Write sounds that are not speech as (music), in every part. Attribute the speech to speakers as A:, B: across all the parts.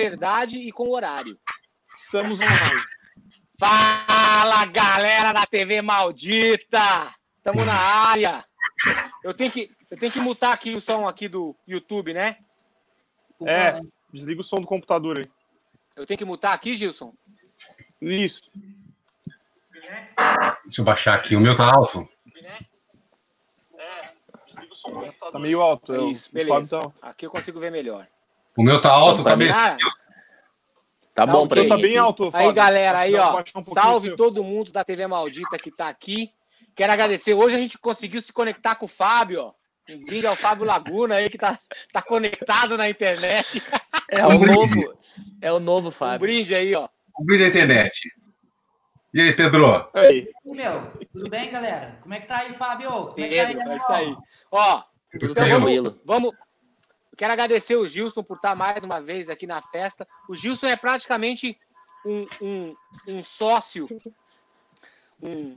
A: verdade e com horário.
B: Estamos online.
A: Fala, galera da TV Maldita! Estamos na área. Eu tenho que, eu tenho que mutar aqui o som aqui do YouTube, né?
B: É, desliga o som do computador aí.
A: Eu tenho que mutar aqui, Gilson?
B: Isso.
C: Deixa eu baixar aqui. O meu tá alto?
B: Tá meio alto. é o-
A: Isso,
B: o
A: beleza.
B: tá alto.
A: Aqui eu consigo ver melhor.
C: O meu tá alto,
A: Pra mim,
C: cabeça?
A: ah,
D: Tá bom
B: O
D: pra
B: teu
D: ele.
B: tá bem alto,
A: Aí,
B: Fábio.
A: galera, aí,
B: dá pra
A: ó.
B: um
A: Salve
B: seu.
A: todo mundo da TV Maldita que tá aqui. Quero agradecer. Hoje a gente conseguiu se conectar com o Fábio, ó. Um brinde ao Fábio Laguna aí que tá, tá conectado na internet.
D: É o novo. É o novo
A: Um
D: Fábio.
A: brinde aí, ó.
C: O vídeo da internet. E aí, Pedro?
B: Aí.
E: Meu, tudo bem, galera? Como é que tá aí, Fábio? Como é que tá aí,
A: Pedro, é isso aí. Ó,
D: Tudo
A: então
D: tranquilo.
A: vamos, vamos. Eu quero agradecer o Gilson por estar mais uma vez aqui na festa. O Gilson é praticamente um, um, um sócio, um,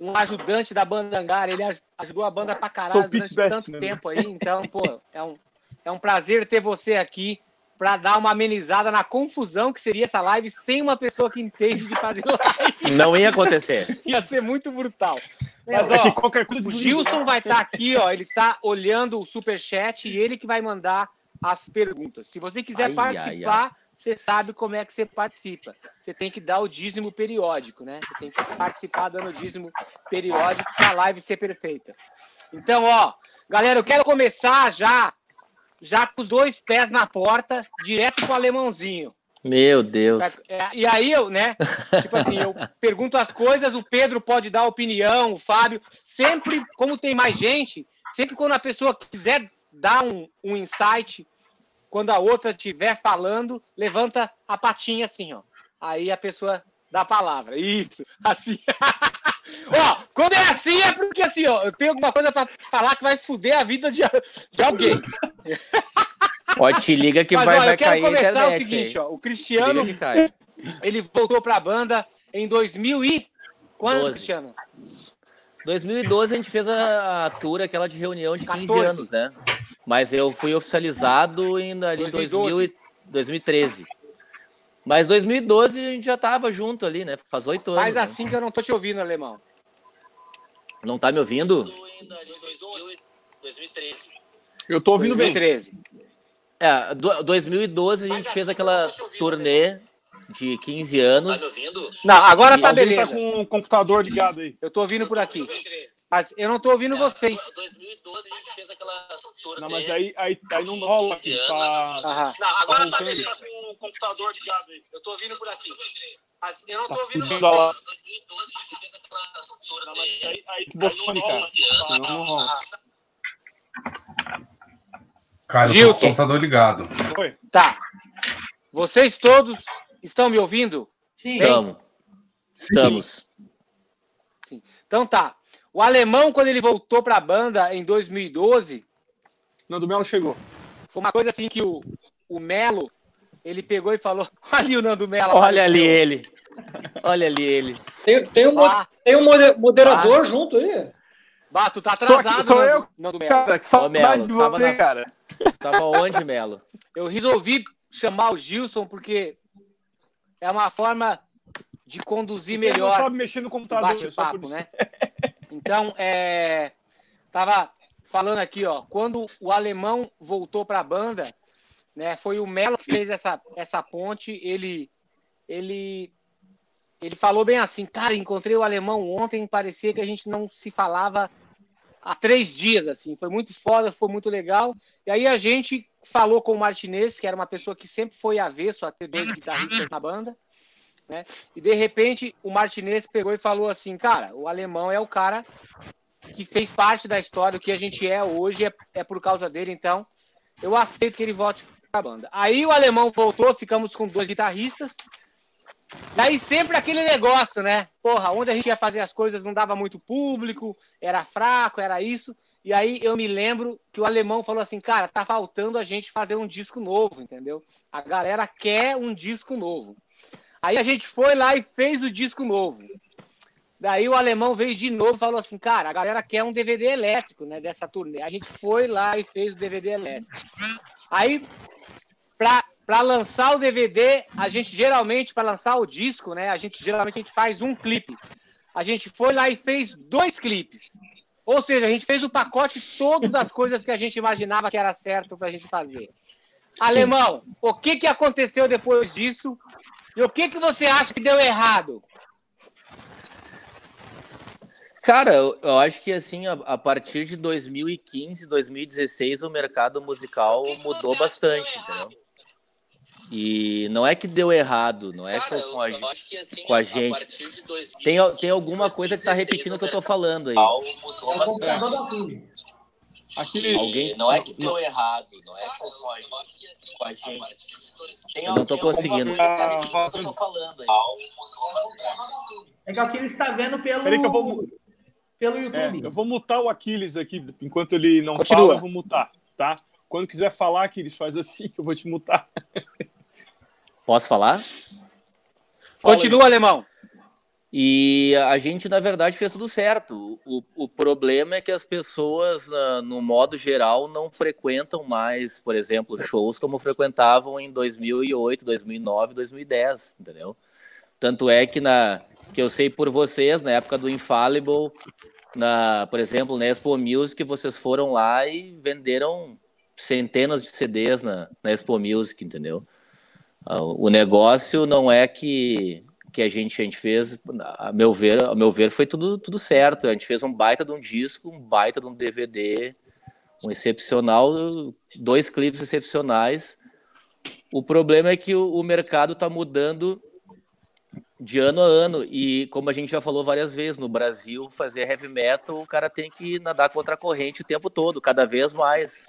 A: um ajudante da banda Angara. Ele aj- ajudou a banda pra
B: Sou
A: caralho
B: Pete
A: durante
B: Best,
A: tanto
B: né?
A: tempo aí. Então, pô, é um, é um prazer ter você aqui para dar uma amenizada na confusão que seria essa live sem uma pessoa que entende de fazer (laughs) live.
D: Não ia acontecer.
A: Ia ser muito brutal. Mas,
B: É que
A: ó,
B: qualquer coisa
A: o. Gilson vai estar aqui, ó. Ele tá olhando o superchat e ele que vai mandar as perguntas. Se você quiser
D: Ai, ai,
A: participar, você sabe como é que você participa. Você tem que dar o dízimo periódico, né? Você tem que participar dando o dízimo periódico para a live ser perfeita. Então, ó, galera, eu quero começar já, já com os dois pés na porta, direto pro alemãozinho.
D: Meu Deus.
A: É, e aí eu, né? Tipo assim, eu (laughs) pergunto as coisas, o Pedro pode dar opinião, o Fábio. Sempre, como tem mais gente, sempre quando a pessoa quiser dar um, um insight, quando a outra estiver falando, levanta a patinha assim, ó. Aí a pessoa dá a palavra. Isso, assim. (laughs) ó, quando é assim é porque assim, ó, eu tenho alguma coisa pra falar que vai foder a vida de, de alguém. (laughs)
D: Ó, te liga que
A: Mas
D: vai,
A: ó,
D: vai
A: eu quero
D: cair a
A: começar
D: internet.
A: o seguinte, ó. O Cristiano ele voltou pra banda em 2000 e... Quando,
D: Doze.
A: Cristiano?
D: 2012 a gente fez a, a tour, aquela de reunião de 15
A: 14.
D: anos, né? Mas eu fui oficializado ainda ali em 2000 e 2013. Mas 2012 a gente já tava junto ali, né? Faz oito anos.
A: Faz
D: né?
A: assim que eu não tô te ouvindo, alemão.
D: Não tá me ouvindo?
B: Eu tô ouvindo bem.
A: 2013.
D: É, do- 2012 a gente fez aquela turnê de 15 anos.
A: Não, agora tá beleza.
B: tá com o computador ligado aí.
A: Eu tô ouvindo por aqui. Mas eu não tô ouvindo vocês.
F: 2012 a gente fez aquela turnê.
B: Não, mas aí, aí, aí não rola. Assim, tá,
A: Aham.
F: Não, agora tá beleza. com o computador ligado aí.
A: Eu tô ouvindo por aqui. Mas eu não
B: Tá
A: tô ouvindo
B: fudido
A: vocês.
B: lá.
F: 2012 a gente fez aquela turnê.
B: Não, mas aí, aí
F: Aí
B: botone,
F: não
B: cara.
F: rola, assim,
B: Não, não rola.
C: Cara, com o
A: Gilson.
C: computador ligado.
B: Oi.
A: Tá. Vocês todos estão me ouvindo?
E: Sim.
D: Estamos. Estamos.
A: Então tá. O alemão, quando ele voltou pra banda em 2012,
B: Nando Melo chegou.
A: foi uma coisa assim que o, o Melo, ele pegou e falou: (laughs) Olha ali o Nando Melo.
D: Olha ali
A: apareceu."
D: ele. Olha ali ele.
G: Tem, tem, um, tem um mode- moderador junto aí?
A: bah, tu tá
B: Sou aqui-
A: atrasado,
B: sou
A: Nando,
B: eu.
A: Nando Melo.
B: Cara, que
D: Ô,
B: saudade
D: Melo,
B: de você,
D: na-
B: cara.
D: Tu tava onde, Melo?
A: Eu resolvi chamar o Gilson porque é uma forma de conduzir
B: Ele não
A: melhor
B: sabe mexer no
A: o
B: computador. só por
A: bate-papo,
B: isso.
A: né? (laughs) Então, é, tava falando aqui, ó, quando o alemão voltou para a banda, né, foi o Melo que fez essa, essa ponte, ele ele ele falou bem assim, cara, encontrei o alemão ontem, parecia que a gente não se falava há três dias, assim, foi muito foda, foi muito legal. E aí a gente falou com o Martinez, que era uma pessoa que sempre foi avesso a ter dois guitarristas na banda, né? E de repente o Martinez pegou e falou assim, cara, o alemão é o cara que fez parte da história, o que a gente é hoje é, é por causa dele, então eu aceito que ele volte pra banda. Aí o alemão voltou, ficamos com dois guitarristas. Daí sempre aquele negócio, né? Porra, onde a gente ia fazer as coisas não dava muito público, era fraco, era isso. E aí eu me lembro que o alemão falou assim, cara, tá faltando a gente fazer um disco novo, entendeu? A galera quer um disco novo. Aí a gente foi lá e fez o disco novo. Daí o alemão veio de novo e falou assim, cara, a galera quer um DVD elétrico, né, dessa turnê. A gente foi lá e fez o DVD elétrico. Aí, pra
H: para lançar o DVD, a gente geralmente, para lançar o disco, né? A gente geralmente a gente faz um clipe. A gente foi lá e fez dois clipes. Ou seja, a gente fez o pacote todo das coisas que a gente imaginava que era certo para a gente fazer.
D: Sim.
H: Alemão, o que, que aconteceu depois disso? E o que, que você acha que deu errado?
D: Cara, eu, eu acho que assim, a, a partir de 2015, 2016, o mercado musical mudou bastante, entendeu? E não é que deu errado, não é
F: Cara,
D: com,
F: eu,
D: a,
F: eu acho que assim,
D: com a
F: a
D: gente.
F: partir de 2000,
D: Tem, tem alguma coisa que tá repetindo o que eu tô falando aí.
E: É
D: Alguém.
F: Não é que deu errado, não é com a gente. Com a gente. Tem,
D: Eu não
F: alguma
D: conseguindo.
F: coisa que tá que eu tô falando aí.
E: É que é o que ele está vendo pelo,
B: Peraí que eu vou,
E: pelo
B: é,
E: YouTube.
B: eu vou mutar o Aquiles aqui. Enquanto ele não
H: Continua.
B: fala, eu vou mutar, tá? Quando quiser falar, Aquiles, faz assim que eu vou te mutar. (laughs)
D: Posso falar?
B: Fala
H: Continua, Alemão.
D: E a gente, na verdade, fez tudo certo. O, o problema é que as pessoas, na- no modo geral, não frequentam mais, por exemplo, shows como frequentavam em 2008, 2009, 2010, entendeu? Tanto é que, na, que eu sei por vocês, na época do Infallible, na, por exemplo, na Expo Music, vocês foram lá e venderam centenas de CDs na, na Expo Music, entendeu? Ah, O negócio não é que que a gente, a gente fez, a meu ver, a meu ver, foi tudo, tudo certo. A gente fez um baita de um disco, um baita de um DVD, um excepcional, dois clipes excepcionais. O problema é que o, o mercado está mudando de ano a ano e como a gente já falou várias vezes no Brasil fazer heavy metal o cara tem que nadar contra a corrente o tempo todo cada vez mais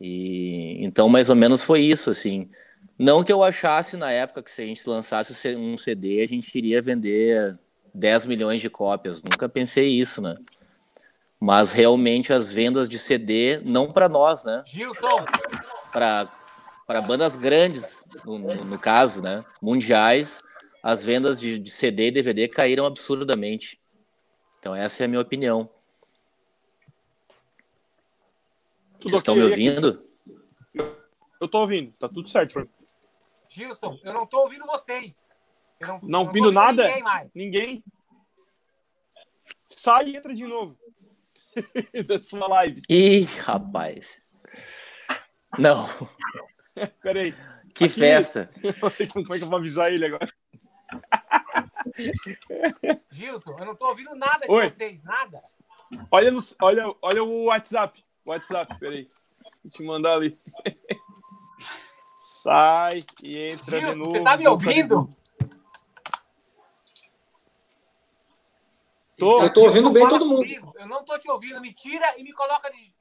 D: e então mais ou menos foi isso assim não que eu achasse na época que se a gente lançasse um CD, a gente iria vender 10 milhões de cópias. Nunca pensei isso, né? Mas realmente as vendas de CD, não para nós, né?
A: Gilson,
D: Para bandas grandes, no, no- no caso, né? Mundiais, as vendas de, de CD e DVD caíram absurdamente. Então essa é a minha opinião.
B: Tudo
D: Vocês estão me ouvindo?
B: Eu tô ouvindo, tá tudo certo.
A: Gilson, eu não tô ouvindo vocês. Eu não,
B: Não
A: tô
B: ouvindo nada?
A: Ninguém mais.
B: Ninguém? Sai e entra de novo. (laughs) da sua live.
D: Ih, rapaz. Não, (laughs)
B: Peraí.
D: que
B: Aquiles.
D: festa.
B: Não (laughs) sei como é que eu vou avisar ele agora.
A: Gilson, eu não tô ouvindo nada de
B: Oi.
A: vocês, nada.
B: Olha, no, olha, olha o WhatsApp. WhatsApp, peraí. Vou te mandar ali. Sai e entra de
A: Gilson,
B: novo.
A: você tá me
B: de
A: ouvindo?
B: Tô.
G: Eu tô ouvindo bem todo mundo.
A: comigo. Eu não tô te ouvindo. Me tira e me coloca de.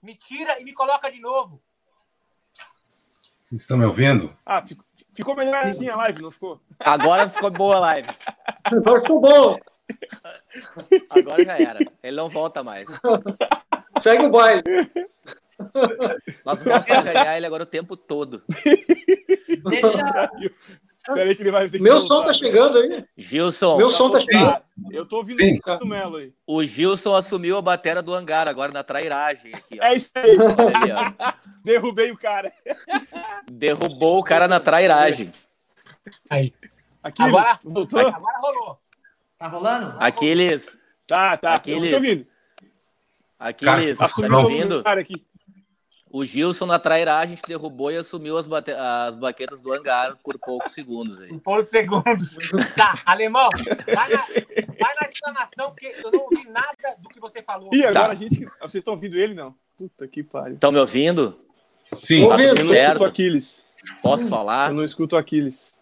A: Me tira e me coloca de novo.
C: Vocês estão me ouvindo?
B: Ah, ficou, ficou melhor assim a live, não ficou?
D: Agora ficou boa a live.
G: Agora ficou bom.
D: Agora já era. Ele não volta mais.
G: Segue o baile.
D: Nós vamos sacanear ele agora o tempo todo.
E: Deixa,
B: Peraí que ele vai ter que
G: Meu som
B: voltar.
G: tá chegando aí.
D: Gilson,
G: Meu som tá chegando.
B: Tá, eu tô ouvindo
C: Sim.
B: o Melo aí.
D: o Gilson assumiu a batera do hangar agora na trairagem. Aqui, ó.
B: É isso aí. Derrubei o cara.
D: Derrubou o cara na trairagem.
A: Aí.
B: Aqui,
A: Agora-
B: voltou?
A: Agora rolou.
E: tá rolando?
D: Aquiles,
B: Tá, tá.
D: Aquiles.
B: Eu tô ouvindo.
D: Aquiles, tá
B: Assumiu
D: me ouvindo?
B: cara aqui.
D: O Gilson na trairagem te derrubou e assumiu as, bate- as baquetas do hangar por poucos segundos aí.
A: Por poucos segundos. (laughs) Tá, alemão, vai na, vai na explanação, porque eu não ouvi nada do que você falou.
B: Ih, agora
D: Tá.
B: a gente. Vocês estão ouvindo ele, não? Puta que pariu.
D: Estão me ouvindo?
C: Sim.
G: Ouvindo.
D: Tá
B: Eu
D: tudo
B: não escuto? Aquiles.
D: Posso falar?
B: Eu não escuto Aquiles.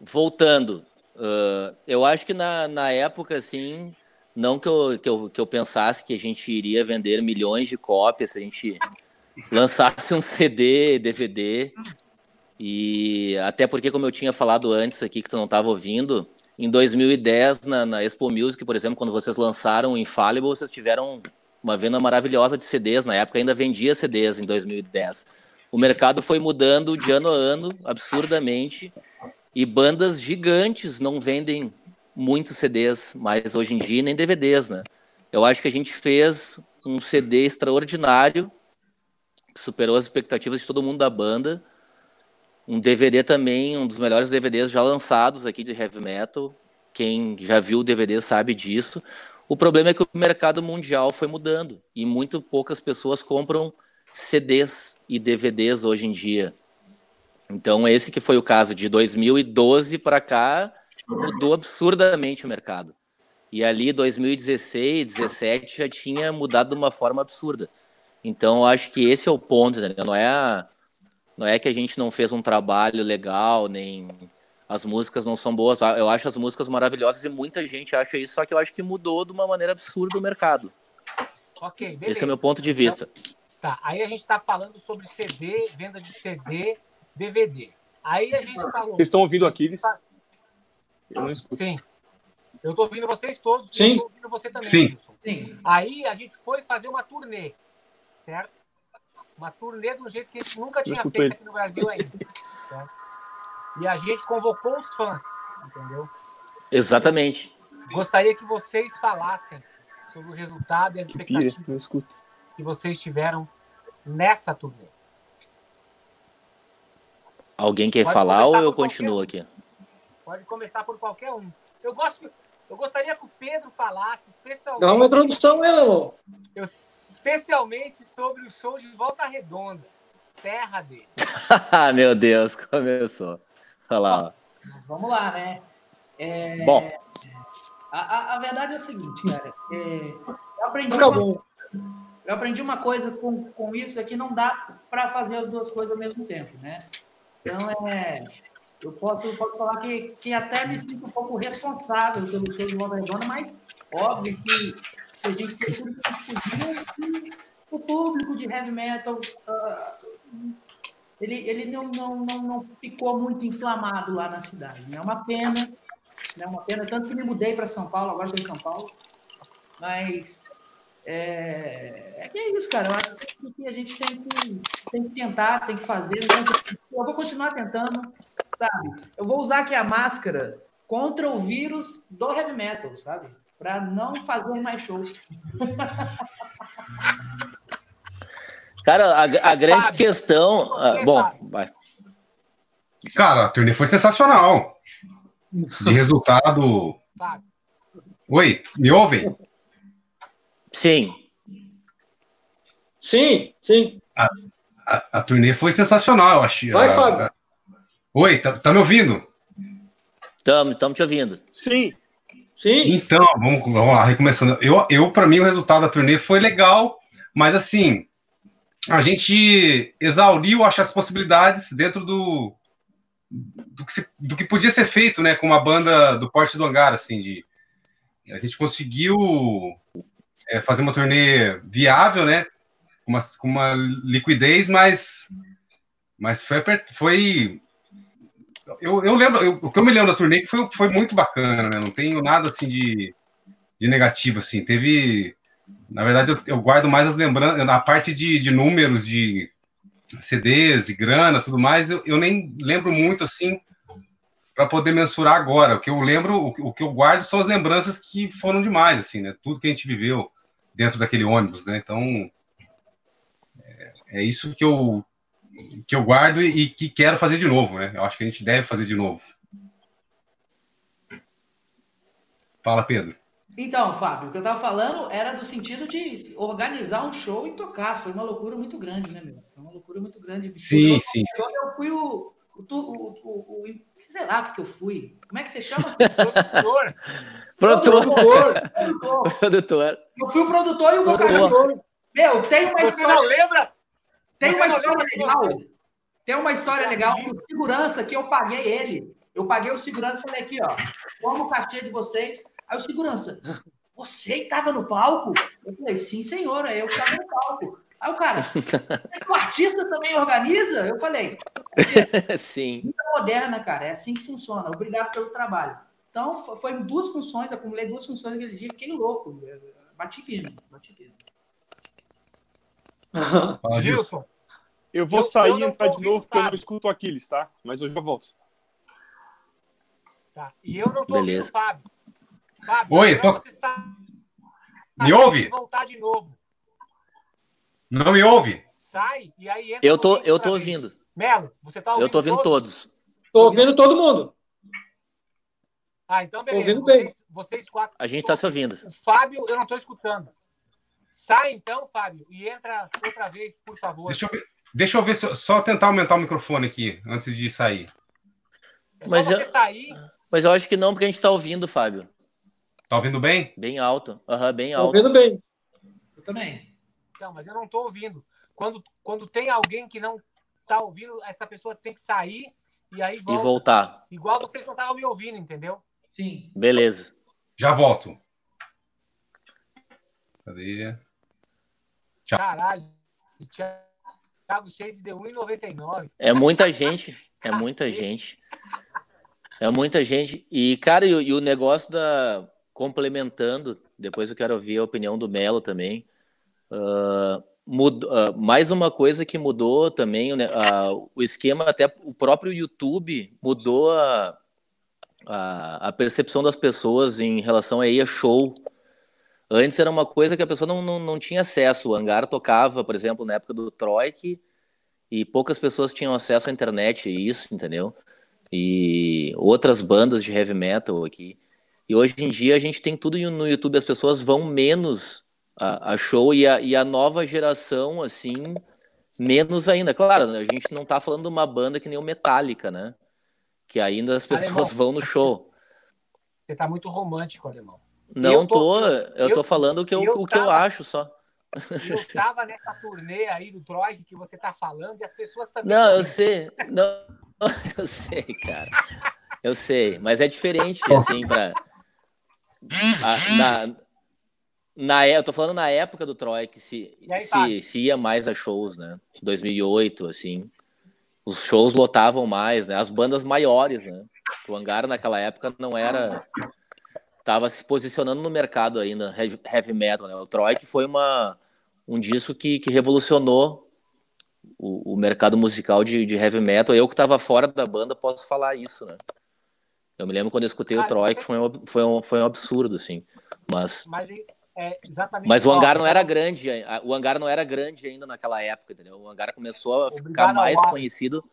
D: voltando, ah, eu acho que na, na época, assim, não que eu, que, eu, que eu pensasse que a gente iria vender milhões de cópias, se a gente lançasse um CD, DVD, e até porque, como eu tinha falado antes aqui, que tu não estava ouvindo, em 2010, na, na Expo Music, por exemplo, quando vocês lançaram o Infallible, vocês tiveram uma venda maravilhosa de CDs, na época ainda vendia CDs em 2010. O mercado foi mudando de ano a ano, absurdamente, e bandas gigantes não vendem muitos CDs mais hoje em dia, nem DVDs, né? Eu acho que a gente fez um CD extraordinário, que superou as expectativas de todo mundo da banda, Um DVD também, um dos melhores DVDs já lançados aqui de heavy metal. Quem já viu o DVD sabe disso. O problema é que o mercado mundial foi mudando e muito poucas pessoas compram CDs e DVDs hoje em dia. Então, esse que foi o caso de 2012 para cá, mudou absurdamente o mercado. E ali, 2016, 2017, já tinha mudado de uma forma absurda. Então, eu acho que esse é o ponto, né? não, é a, não é que a gente não fez um trabalho legal, nem as músicas não são boas. Eu acho as músicas maravilhosas e muita gente acha isso, só que eu acho que mudou de uma maneira absurda o mercado.
A: Ok, beleza.
D: Esse é o meu ponto de vista.
A: Tá, aí a gente está falando sobre CD, venda de CD, DVD. Aí a gente falou.
B: Vocês estão ouvindo Aquiles? Eu não escuto.
A: Sim. Eu tô ouvindo vocês todos.
G: Sim.
A: Eu tô ouvindo você também,
C: Sim.
A: Wilson.
E: Sim.
A: Aí a gente foi fazer uma turnê, certo? Uma turnê do jeito que a gente nunca tinha feito aqui no Brasil ainda. certo? E a gente convocou os fãs, entendeu?
D: Exatamente.
A: Gostaria que vocês falassem sobre o resultado e as
B: Que pira,
A: expectativas
B: não escuto.
A: que vocês tiveram nessa turnê.
D: Alguém quer
A: Pode
D: falar ou eu continuo
A: qualquer
D: aqui?
A: Pode começar por qualquer um. Eu gosto, eu gostaria que o Pedro falasse, especialmente,
G: Dá uma introdução aí, irmão.
A: eu- especialmente sobre o show de Volta Redonda, terra dele.
D: Ah, (laughs) meu Deus, começou. Olha lá. ó.
E: Vamos lá, né? É,
D: Bom,
E: A, a- a verdade é o seguinte, cara. é, eu, aprendi uma, eu aprendi uma coisa com, com isso é que não dá para fazer as duas coisas ao mesmo tempo, né? Então, é, eu posso, posso falar que, que até me sinto um pouco responsável pelo show de Volta Redonda, mas óbvio que, que a gente fez tudo que a gente podia o público de heavy metal ah, ele, ele não, não, não, não ficou muito inflamado lá na cidade. né? É uma pena, é uma pena, tanto que me mudei para São Paulo, agora estou em São Paulo, mas é, é que é isso, cara. Eu acho que a gente tem que, tem que tentar, tem que fazer. né? Eu vou continuar tentando, sabe? Eu vou usar aqui a máscara contra o vírus do heavy metal, sabe? Para não fazer mais shows. (laughs)
D: cara, a, a grande
A: Fábio,
D: questão.
A: você,
D: ah, bom,
A: Fábio.
D: vai.
C: Cara, a turnê foi sensacional. De resultado.
A: Sabe?
C: Oi, me ouvem?
D: sim.
G: Sim, sim.
C: A, a turnê foi sensacional, eu achei.
G: Vai,
C: A-
G: Fábio.
C: Oi, tá, tá me ouvindo?
D: Estamos estamos te ouvindo.
B: Sim,
G: Sim.
C: Então, vamos, vamos lá, recomeçando. Eu, eu para mim, o resultado da turnê foi legal, mas assim, a gente exauriu, acho, as possibilidades dentro do, do, que, se- do que podia ser feito, né, com uma banda do porte do hangar, assim, de... A gente conseguiu é, fazer uma turnê viável, né, com uma, com uma liquidez, mas, mas foi, foi eu, eu lembro, eu- o que eu me lembro da turnê que foi, foi muito bacana, né? Não tenho nada assim de, de negativo, assim. Teve. Na verdade, eu, eu guardo mais as lembranças, na parte de, de números, de CDs e grana tudo mais, eu, eu nem lembro muito assim para poder mensurar agora. O que eu lembro, o, o que eu guardo são as lembranças que foram demais, assim, né? Tudo que a gente viveu dentro daquele ônibus, né? Então. É, é isso que eu, que eu guardo e, que quero fazer de novo, né? Eu acho que a gente deve fazer de novo. Fala, Pedro.
E: Então, Fábio, o que eu tava falando era do sentido de organizar um show e tocar. Foi uma loucura muito grande, né, meu? Foi uma loucura muito grande.
C: Sim,
E: Eu-
C: sim.
E: Eu, eu fui o, o, o, o, o- Sei lá o que que eu fui. Como é que você chama?
A: Produtor, (laughs)
D: Produtor,
E: Produtor. (laughs)
D: produtor.
E: Eu fui o produtor e o vocalista. Meu, tem uma
A: você não
E: história,
A: lembra?
E: Tem
A: você
E: uma história
A: que
E: legal. Tem uma história legal segurança que eu paguei ele. Eu paguei o segurança e falei aqui, ó, toma o cachê de vocês. Aí o segurança, você estava no palco? Eu falei, sim, senhora, eu estava no palco. Aí o cara, mas o artista também organiza? Eu falei, (laughs)
D: Sim.
E: vida moderna, cara, é assim que funciona. Obrigado pelo trabalho. Então, fo- foi duas funções, acumulei duas funções aquele dia, fiquei louco. Bati firme, bati firme. (laughs)
A: Gilson,
B: eu vou
A: Eu-
B: sair
A: eu
B: e entrar de novo porque eu não escuto o Aquiles, tá? Mas eu já volto.
A: tá. E eu não tô
D: Beleza.
A: ouvindo o Fábio. Fábio,
C: Oi,
A: agora
C: tô-
A: você sabe
C: Me ouve?
A: voltar de novo.
C: Não me ouve?
A: Sai e aí entra
D: Eu tô, eu tô ouvindo.
A: Melo, você tá ouvindo
D: Eu tô ouvindo todos.
G: Tô ouvindo todo mundo.
A: Ah, então beleza.
G: Ouvindo bem.
A: Vocês, vocês quatro.
D: A gente tá se ouvindo.
A: O Fábio, eu não tô escutando. Sai então, Fábio, e entra outra vez, por favor.
C: Deixa eu ver, deixa eu ver se eu- só tentar aumentar o microfone aqui antes de sair.
A: É
D: Mas eu-
A: sair.
D: Mas eu acho que não, porque a gente tá ouvindo, Fábio.
C: Tá ouvindo bem?
D: Bem alto. Aham, bem
G: Tô
D: alto.
G: ouvindo bem.
E: Eu também.
A: Não, mas eu não tô ouvindo. Quando, quando tem alguém que não tá ouvindo, essa pessoa tem que sair e aí
D: E
A: volta.
D: voltar.
A: Igual vocês não estavam me ouvindo, entendeu?
E: Sim.
D: Beleza.
C: Já volto. Cadê? Tchau.
A: Caralho. E Thiago Shades deu 1,99.
D: É muita gente. É muita
A: Cacete.
D: gente. É muita gente. E, cara, e, o- e o negócio da. Complementando, depois eu quero ouvir a opinião do Melo também. ah, mud- ah, mais uma coisa que mudou também, né, ah, o esquema, até o próprio YouTube mudou a, a, a percepção das pessoas em relação a ir a show. Antes era uma coisa que a pessoa não, não, não tinha acesso. O Hangar tocava, por exemplo, na época do Troik, e poucas pessoas tinham acesso à internet, e isso, entendeu? E outras bandas de heavy metal aqui. E hoje em dia a gente tem tudo no YouTube, as pessoas vão menos a, a show e a, e a nova geração, assim, menos ainda. Claro, a gente não tá falando de uma banda que nem o Metallica, né? Que ainda as pessoas
A: Alemão.
D: vão no show.
A: Você tá muito romântico, alemão.
D: Não
A: Eu tô-
D: tô, eu,
A: eu-
D: tô falando o que eu,
A: eu
D: o que eu
A: tava-
D: acho só.
A: Eu tava nessa turnê aí do Troy que você tá falando e as pessoas também.
D: Não, eu sei. Não, (laughs) eu sei, cara. Eu sei, mas é diferente, assim, pra. a- na, na, é- eu tô falando na época do Troy, que se,
A: aí,
D: se, se ia mais a shows, né? 2008, assim. Os shows lotavam mais, né? As bandas maiores, né? O Hangar naquela época não era. Tava se posicionando no mercado ainda, heavy, metal, né? O Troy que foi uma, um disco que, que revolucionou o, o mercado musical de, de heavy metal. Eu que estava fora da banda posso falar isso, né? Eu me lembro quando eu escutei o
A: Cara,
D: Troy, que foi um, foi, um, foi um absurdo, assim. Mas,
A: Mas é exatamente.
D: mas o hangar não era grande, a- o hangar não era grande ainda naquela época, entendeu? O hangar começou a ficar mais conhecido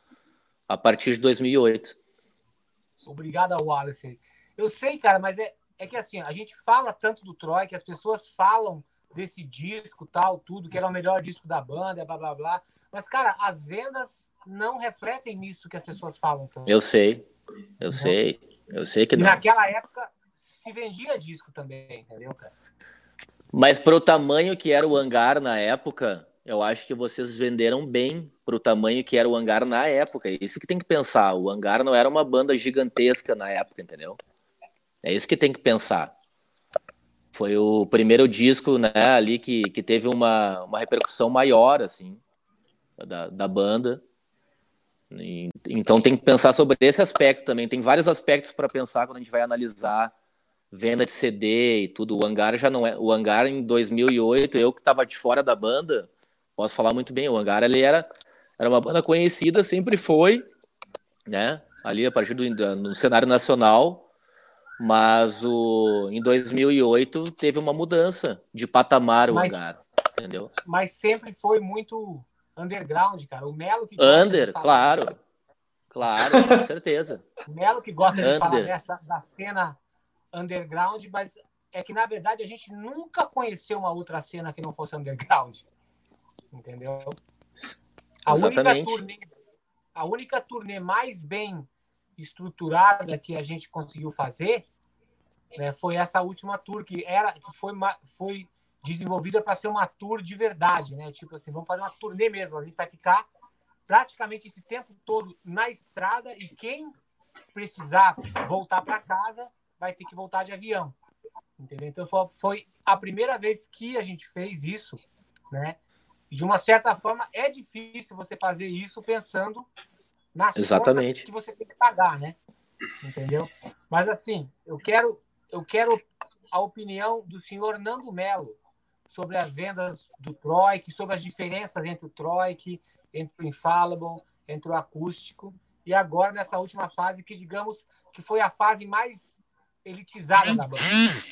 D: a partir de 2008.
A: Obrigado ao Wallace. Eu sei, cara, mas é, é que assim, a gente fala tanto do Troy, que as pessoas falam desse disco, tal, tudo, que era o melhor disco da banda, blá blá blá. Mas, cara, as vendas não refletem nisso que as pessoas falam. Tanto.
D: Eu sei, eu sei, eu sei que
A: E
D: não.
A: naquela época se vendia disco também, entendeu, cara?
D: Mas pro tamanho que era o hangar na época, eu acho que vocês venderam bem pro tamanho que era o hangar na época. É isso que tem que pensar. O hangar não era uma banda gigantesca na época, entendeu? É isso que tem que pensar. Foi o primeiro disco, né, ali que, que teve uma, uma repercussão maior, assim, da, da banda. E- então tem que pensar sobre esse aspecto também. Tem vários aspectos para pensar quando a gente vai analisar venda de CD e tudo. O Hangar já não é. O Hangar em 2008, eu que estava de fora da banda, posso falar muito bem. O Hangar ele era, era uma banda conhecida, sempre foi, né? Ali a partir do no cenário nacional. Mas o, em 2008 teve uma mudança de patamar o
A: Mas-
D: Hangar, entendeu?
A: Mas sempre foi muito underground, cara. O Melo que de
D: Under, claro. Claro, (laughs) com certeza.
A: O Melo que gosta de
D: Under.
A: falar dessa, da cena underground, mas é que, na verdade, a gente nunca conheceu uma outra cena que não fosse underground. Entendeu? A única,
D: Exatamente.
A: turnê, a única turnê mais bem estruturada que a gente conseguiu fazer né, foi essa última tour, que, era, que foi, foi desenvolvida para ser uma tour de verdade, né? Tipo assim, vamos fazer uma turnê mesmo. A gente vai ficar praticamente esse tempo todo na estrada e quem precisar voltar para casa vai ter que voltar de avião. Entendeu? Então foi, a primeira vez que a gente fez isso, né? De uma certa forma é difícil você fazer isso pensando nas
D: Exatamente.
A: que você tem que pagar, né? Entendeu? Mas assim, eu quero eu quero a opinião do senhor Nando Melo sobre as vendas do Troik, sobre as diferenças entre o Troik, entre o Infallible, entre o acústico, e agora nessa última fase, que digamos que foi a fase mais elitizada da banda,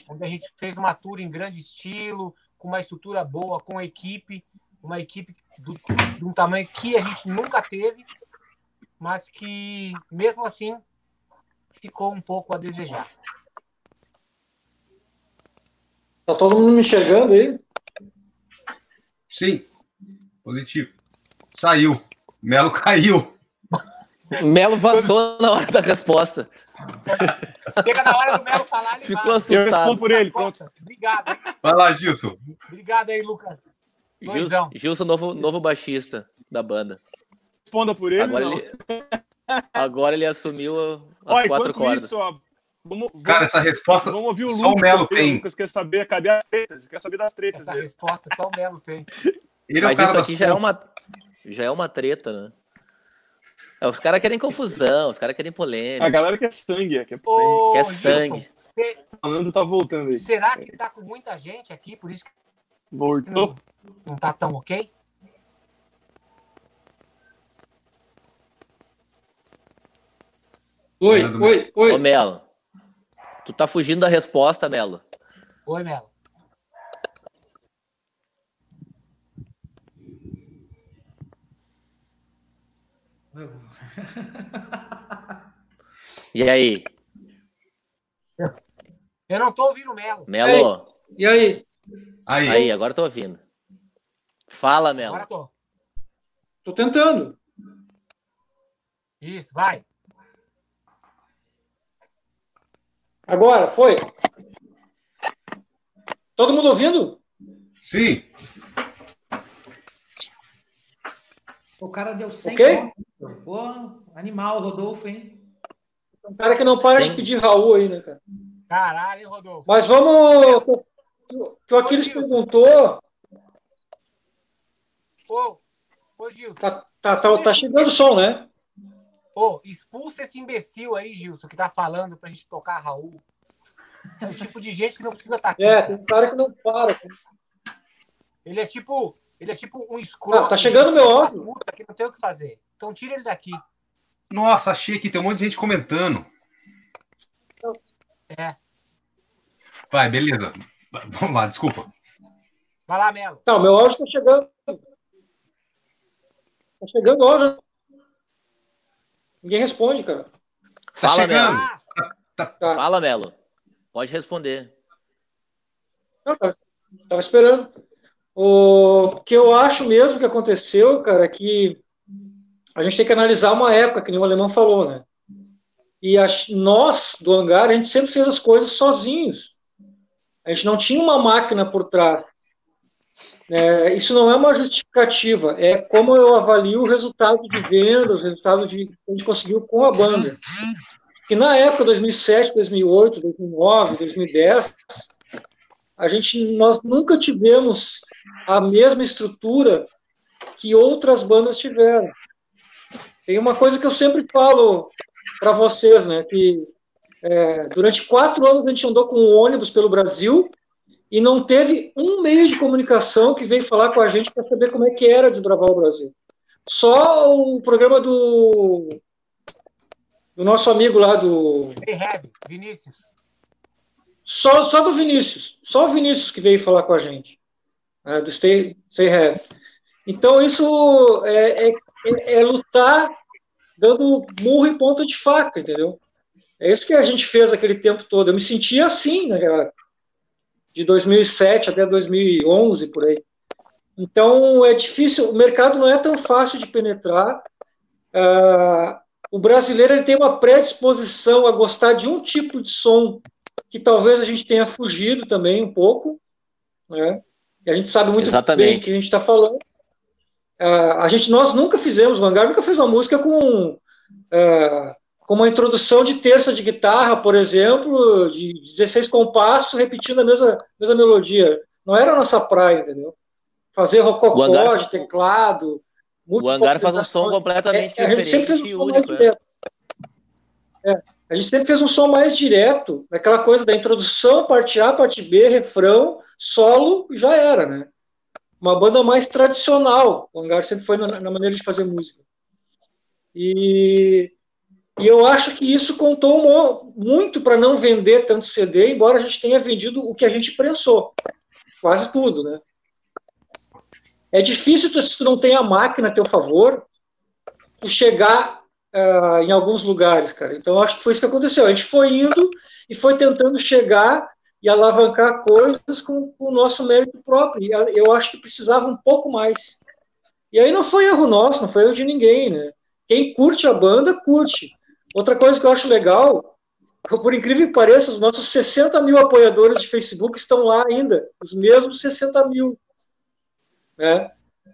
A: onde a gente fez uma tour em grande estilo, com uma estrutura boa, com equipe, uma equipe do- de um tamanho que a gente nunca teve, mas que mesmo assim ficou um pouco a desejar.
G: Tá todo mundo me enxergando aí?
C: Sim. Positivo. Saiu. Melo caiu.
D: Melo vazou na hora da resposta.
A: Chega na hora do Melo falar, ele
D: Ficou
A: vai.
B: Eu respondo
D: assustado.
B: por ele, pronto.
A: Obrigado?
C: Vai lá, Gilson.
A: Obrigado aí, Lucas.
D: Gilson, Gilson novo, novo baixista da banda.
B: Responda por ele.
D: Agora
B: não.
D: ele, agora ele assumiu as
B: Olha,
D: quatro cordas.
B: isso, ó, vamos,
C: Cara, essa resposta
B: vamos ouvir o
C: só o Melo
B: O
C: tem.
B: Lucas quer saber, cadê as tretas? Quer saber das tretas.
A: Essa
B: dele.
A: resposta só o Melo tem. (laughs)
C: Ele é o
D: Mas
C: cara
D: isso aqui já é uma, já é uma treta, né? É, os caras querem confusão, os caras querem
B: A
D: polêmica.
B: galera quer sangue, é, quer
A: Ô,
D: Quer
A: Gilson,
D: sangue.
A: cê-
B: O Nando tá voltando aí.
A: será que tá com muita gente aqui, por isso que
B: Voltou.
A: não tá tão ok?
G: Oi, oi, oi.
D: Ô, Melo, tu tá fugindo da resposta, Melo.
A: Oi, Melo.
D: E aí?
A: Eu não tô ouvindo o Melo.
D: Melo,
G: E aí?
C: Aí,
D: aí, agora tô ouvindo. Fala,
A: Agora
D: Melo.
A: tô.
G: Tô tentando.
A: Isso, vai.
G: Agora, foi? Todo mundo ouvindo?
C: sim.
E: O cara deu 100
G: Ok?
E: pontos. Pô, animal, Rodolfo, hein?
G: Um cara que não para
D: Sim.
G: de pedir Raul aí, né, cara?
A: Caralho, hein, Rodolfo?
G: Mas vamos. O que o Aquiles perguntou,
A: Ô, ô, Gilson.
G: tá, tá, tá, tá chegando o som, né?
A: Ô, expulsa esse imbecil aí, Gilson, que tá falando pra gente tocar Raul. É o tipo de gente que não precisa estar aqui.
G: É,
A: cara.
G: tem um cara que não para.
A: Ele é tipo. Ele é tipo um escroto.
G: Ah, tá chegando meu áudio.
A: puta Que não tem o que fazer. Então tira ele daqui.
C: Nossa, achei que tem um monte de gente comentando.
A: É.
C: Vai, beleza. Vamos lá, desculpa.
A: Vai lá, Melo.
G: Tá, o meu áudio tá chegando. Tá chegando o áudio. Ninguém responde, cara.
C: Tá
D: Fala,
C: chegando.
D: Melo.
A: Ah,
G: Tá.
D: Fala, Melo. Pode responder.
G: Não, cara, tava esperando. O que eu acho mesmo que aconteceu, cara, é que a gente tem que analisar uma época, que nem o alemão falou, né? E as- nós, do hangar, a gente sempre fez as coisas sozinhos. A gente não tinha uma máquina por trás. É, isso não é uma justificativa, é como eu avalio o resultado de vendas, o resultado de, que a gente conseguiu com a banda. Que na época, 2007, 2008, 2009, 2010, a gente, nós nunca tivemos a mesma estrutura que outras bandas tiveram. Tem uma coisa que eu sempre falo para vocês, né, que é, durante quatro anos a gente andou com um ônibus pelo Brasil e não teve um meio de comunicação que veio falar com a gente para saber como é que era desbravar o Brasil. Só o programa do do nosso amigo lá do
A: Vinícius.
G: só, só do Vinícius, só o Vinícius que veio falar com a gente, né, do Stay, Stay Heavy. Então, isso é, é, é- é lutar dando murro e ponta de faca, entendeu? É isso que a gente fez aquele tempo todo. Eu me sentia assim, né, cara? De 2007 até 2011, por aí. Então, é difícil, o mercado não é tão fácil de penetrar. Ah, o brasileiro ele tem uma predisposição a gostar de um tipo de som que talvez a gente tenha fugido também um pouco, né? E a gente sabe muito
D: Exatamente.
G: bem do que a gente está falando. Ah, a gente, nós nunca fizemos, o Hangar nunca fez uma música com, ah, com uma introdução de terça de guitarra, por exemplo, de 16 compassos, repetindo a mesma, mesma melodia. Não era a nossa praia, entendeu? Fazer rococó
D: Hangar-
G: de teclado.
D: O Hangar faz um som completamente
G: É, a gente sempre fez
D: diferente
G: um
D: único.
G: direto. É, a gente sempre fez um som mais direto, aquela coisa da introdução, parte A, parte B, refrão, solo, e já era, né? Uma banda mais tradicional. O Hangar sempre foi na, na maneira de fazer música. E, e eu acho que isso contou muito para não vender tanto CD, embora a gente tenha vendido o que a gente prensou. Quase tudo, né? É difícil, se tu não tem a máquina a teu favor, tu chegar uh, em alguns lugares, cara. Então, acho que foi isso que aconteceu. A gente foi indo e foi tentando chegar e alavancar coisas com, com o nosso mérito próprio. Eu acho que precisava um pouco mais. E aí não foi erro nosso, não foi erro de ninguém, né? Quem curte a banda, curte. Outra coisa que eu acho legal, por incrível que pareça, os nossos 60 mil apoiadores de Facebook estão lá ainda, os mesmos 60 mil. Né?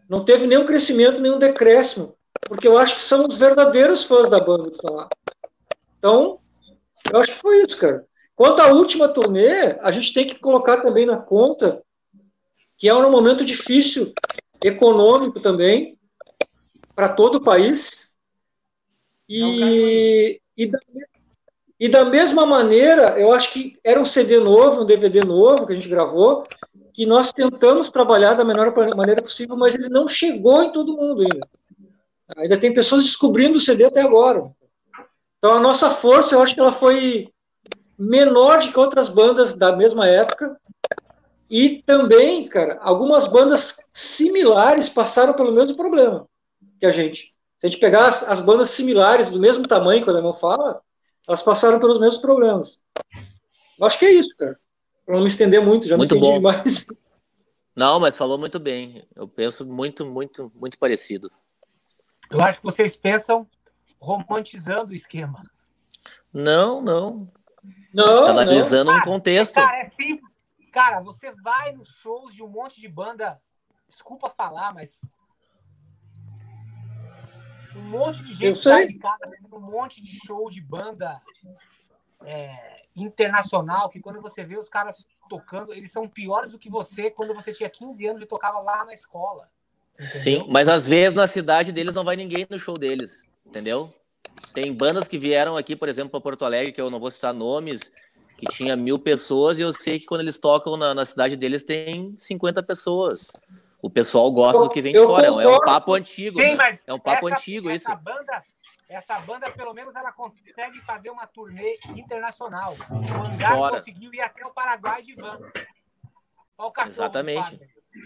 G: Não teve nenhum crescimento, nenhum decréscimo, porque eu acho que são os verdadeiros fãs da banda que estão lá. Então, eu acho que foi isso, cara. Quanto à última turnê, a gente tem que colocar também na conta que é um momento difícil, econômico também, para todo o país. E, e, da, e da mesma maneira, eu acho que era um CD novo, um DVD novo que a gente gravou, que nós tentamos trabalhar da melhor maneira possível, mas ele não chegou em todo mundo ainda. Ainda tem pessoas descobrindo o CD até agora. Então a nossa força, eu acho que ela foi menor do que outras bandas da mesma época. E também, cara, algumas bandas similares passaram pelo mesmo problema que a gente. Se a gente pegar as, as bandas similares do mesmo tamanho que o alemão fala, elas passaram pelos mesmos problemas. Eu acho que é isso, cara. Para não me estender muito, já muito me estendi bom. demais.
D: Não, mas falou muito bem. Eu penso muito, muito, muito parecido.
A: Eu acho que vocês pensam romantizando o esquema.
D: Não, não.
G: Não.
D: Tá analisando não. um contexto.
A: Cara, é simples. Cara, você vai nos shows de um monte de banda. Desculpa falar, mas. Um monte de gente sai de casa, um monte de show de banda é, internacional, que quando você vê os caras tocando, eles são piores do que você quando você tinha 15 anos e tocava lá na escola.
D: Entendeu? Sim, mas às vezes na cidade deles não vai ninguém no show deles, entendeu? Tem bandas que vieram aqui, por exemplo, para Porto Alegre, que eu não vou citar nomes, que tinha mil pessoas, e eu sei que quando eles tocam na, na cidade deles tem 50 pessoas. O pessoal gosta do que vem de fora. Concordo. É um papo antigo. Tem, né? é um papo
A: essa,
D: antigo
A: essa
D: isso.
A: Banda, essa banda, pelo menos, ela consegue fazer uma turnê internacional. O Hangar fora. conseguiu ir até o Paraguai de van.
D: Olha o cachorro Exatamente.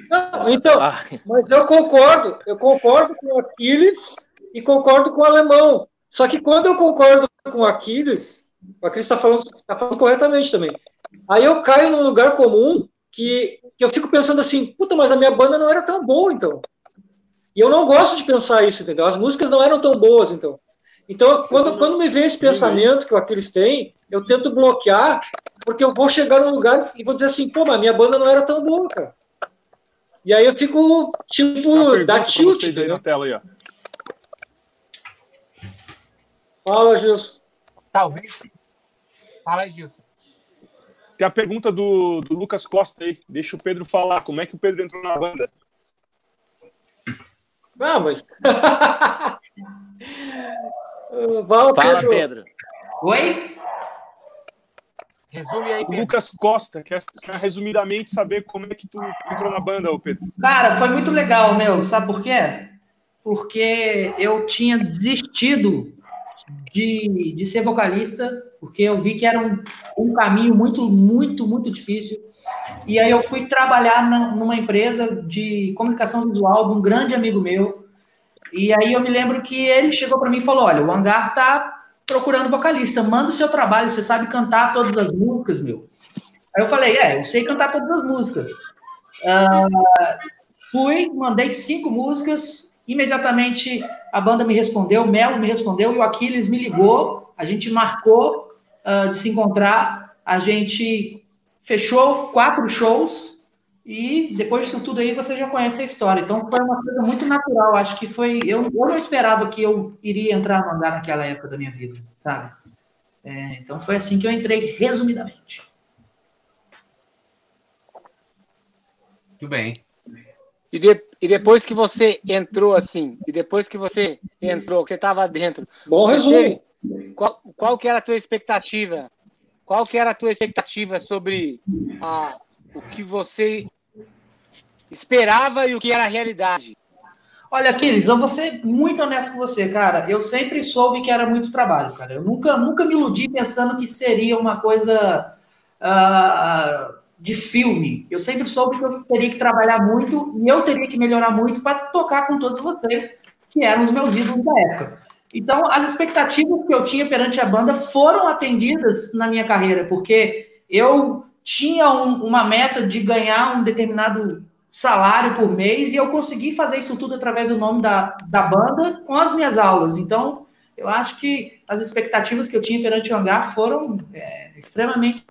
G: Não, então, ah. mas eu concordo. Eu concordo com o Aquiles e concordo com o Alemão. Só que quando eu concordo com o Aquiles, o Aquiles está falando, tá falando corretamente também. Aí eu caio num lugar comum que, que eu fico pensando assim, puta, mas a minha banda não era tão boa, então. E eu não gosto de pensar isso, entendeu? As músicas não eram tão boas, então. Então, quando, quando me vem esse pensamento que o Aquiles tem, eu tento bloquear, porque eu vou chegar num lugar e vou dizer assim, pô, mas a minha banda não era tão boa, cara. E aí eu fico, tipo, da tilt. Aí na tela aí, ó. Fala, Gilson.
A: Talvez. Fala aí, Gilson.
B: Tem a pergunta do, do Lucas Costa aí. Deixa o Pedro falar. Como é que o Pedro entrou na banda?
G: Ah, mas. (laughs)
D: Fala, Pedro. Pedro.
E: Oi?
B: Resume aí, Pedro. Lucas Costa, quer, quer resumidamente saber como é que tu entrou na banda, ô Pedro.
E: Cara, foi muito legal, meu. Sabe por quê? Porque eu tinha desistido de, de ser vocalista, porque eu vi que era um, um caminho muito, muito, muito difícil. E aí eu fui trabalhar na, numa empresa de comunicação visual de um grande amigo meu. E aí eu me lembro que ele chegou para mim e falou: Olha, o Hangar tá procurando vocalista, manda o seu trabalho, você sabe cantar todas as músicas, meu. Aí eu falei: É, eu sei cantar todas as músicas. Uh, fui, mandei cinco músicas, Imediatamente a banda me respondeu, o Melo me respondeu e o Aquiles me ligou. A gente marcou uh, de se encontrar. A gente fechou quatro shows e depois disso tudo aí você já conhece a história. Então foi uma coisa muito natural. Acho que foi. Eu, eu não esperava que eu iria entrar no andar naquela época da minha vida, sabe? É, então foi assim que eu entrei, resumidamente.
C: Muito bem.
H: E, de, e depois que você entrou assim, e depois que você entrou, que você estava dentro.
G: Bom resumo.
H: Qual, qual que era a tua expectativa? Qual que era a tua expectativa sobre a, o que você esperava e o que era a realidade?
E: Olha, Aquiles, eu vou ser muito honesto com você, cara. Eu sempre soube que era muito trabalho, cara. Eu nunca, nunca me iludi pensando que seria uma coisa uh, de filme. Eu sempre soube que eu teria que trabalhar muito e eu teria que melhorar muito para tocar com todos vocês, que eram os meus ídolos da época. Então, as expectativas que eu tinha perante a banda foram atendidas na minha carreira, porque eu tinha um, uma meta de ganhar um determinado salário por mês e eu consegui fazer isso tudo através do nome da, da banda com as minhas aulas. Então, eu acho que as expectativas que eu tinha perante o hangar foram é, extremamente.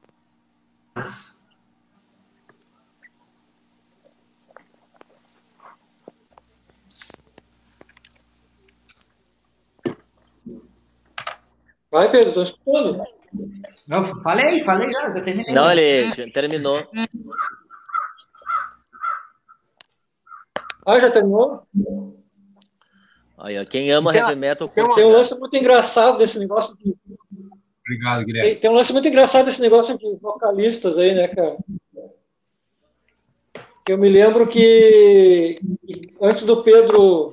G: Vai, Pedro, tô escutando.
E: Não, falei, falei já, já terminei.
D: Não, ele terminou.
G: Ah, já terminou?
D: Aí, ó, quem ama
A: uma-
D: heavy metal curte.
G: Tem um lance muito engraçado desse negócio de
C: Obrigado, Guilherme.
G: Tem, tem um lance muito engraçado desse negócio de vocalistas aí, né, cara? Que Eu me lembro que antes do Pedro,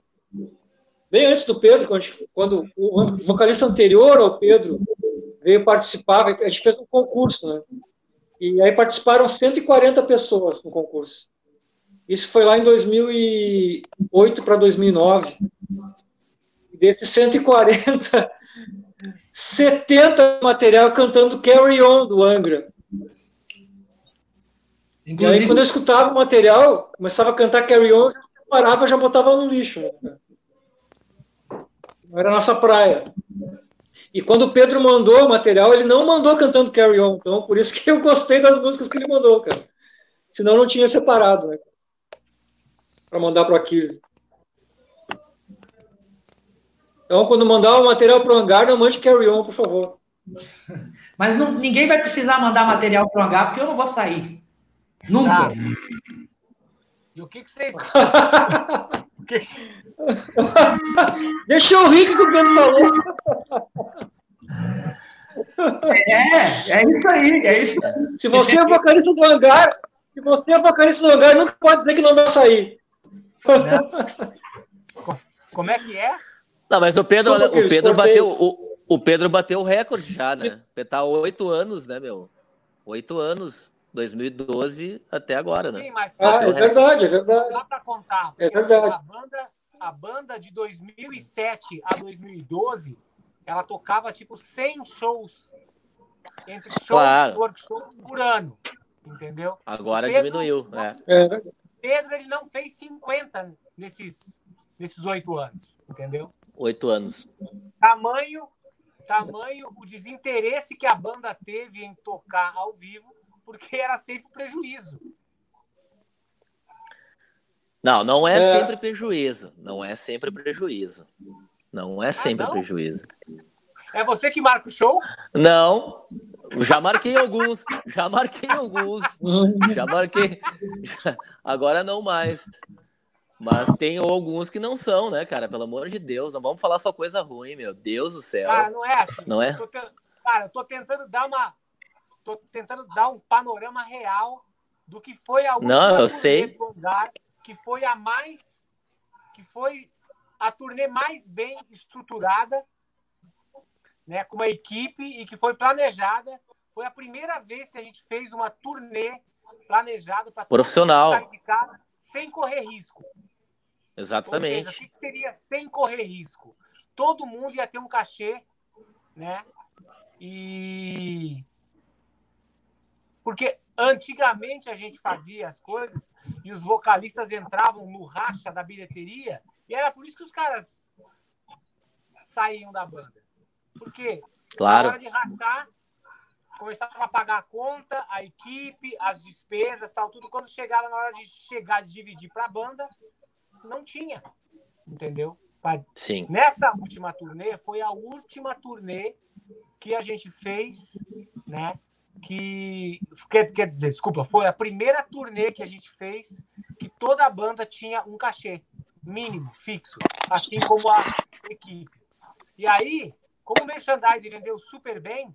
G: bem antes do Pedro, quando, o vocalista anterior ao Pedro veio participar, a gente fez um concurso, né? E aí participaram 140 pessoas no concurso. Isso foi lá em 2008 para 2009. E desses 140, 70 (laughs) material cantando Carry On do Angra. E aí,
E: Inclusive,
G: quando eu escutava o material, começava a cantar Carry On, eu parava já botava no lixo. né? Não era a nossa praia. E quando o Pedro mandou o material, ele não mandou cantando Carry On. Então, por isso que eu gostei das músicas que ele mandou, cara. Senão, não tinha separado, né? Para mandar para o Aquiles. Então, quando mandar o material para o hangar, não mande Carry On, por favor. (laughs)
E: mas não- ninguém vai precisar mandar material para o hangar, porque eu não vou sair. Nunca.
A: Tá. E o que, que vocês. (laughs) o que que-
G: Deixa eu rir que o Pedro falou.
E: É, é isso aí, é isso.
G: Se você é vocalista do hangar, se você é vocalista do hangar, nunca pode dizer que não vai sair.
A: Como é que é?
D: Não, mas o Pedro, olha, o Pedro bateu o, o Pedro bateu o recorde já, né? Tá oito anos, né, meu? Oito anos, 2012 até agora, né?
A: Sim, mas
G: Ah, é verdade, é verdade.
A: dá para contar.
G: É verdade.
A: A banda, a banda de 2007 a 2012, ela tocava tipo 100 shows entre shows
D: Claro.
A: e workshops por ano. Entendeu?
D: Agora
A: Pedro-
D: diminuiu, né?
A: Pedro ele não fez 50 nesses nesses oito anos, entendeu?
D: Oito anos.
A: Tamanho, tamanho o desinteresse que a banda teve em tocar ao vivo, porque era sempre prejuízo.
D: Não, não é,
G: É.
D: sempre prejuízo. Não é sempre prejuízo. Não é sempre
A: não?
D: prejuízo.
A: É você que marca o show?
D: Não, já marquei alguns. Já marquei alguns. Já marquei. Já- Agora não mais. Mas tem alguns que não são, né, cara? Pelo amor de Deus, não vamos falar só coisa ruim, meu Deus do céu.
A: Cara, não é assim.
D: Não é?
A: Eu te- Cara, eu tô tentando dar uma. Tô tentando dar um panorama real do que foi a última
D: Não, eu sei.
A: do que foi a mais. que foi a turnê mais bem estruturada, né, com uma equipe e que foi planejada. Foi a primeira vez que a gente fez uma turnê planejada para
D: Profissional.
A: casa sem correr risco. Ou seja, o
D: Exatamente.
A: que seria sem correr risco? Todo mundo ia ter um cachê, né? E. Porque antigamente a gente fazia as coisas e os vocalistas entravam no racha da bilheteria e era por isso que os caras saíam da banda. Porque na hora
D: Claro.
A: de rachar, começava a pagar a conta, a equipe, as despesas, tal, tudo. Quando chegava na hora de chegar, de dividir para a banda, não tinha. Entendeu?
D: Sim.
A: Nessa última turnê, foi a última turnê que a gente fez, né? Que. Quer, quer dizer, desculpa, foi a primeira turnê que a gente fez que toda a banda tinha um cachê mínimo, fixo, assim como a equipe. E aí, como o merchandising vendeu super bem,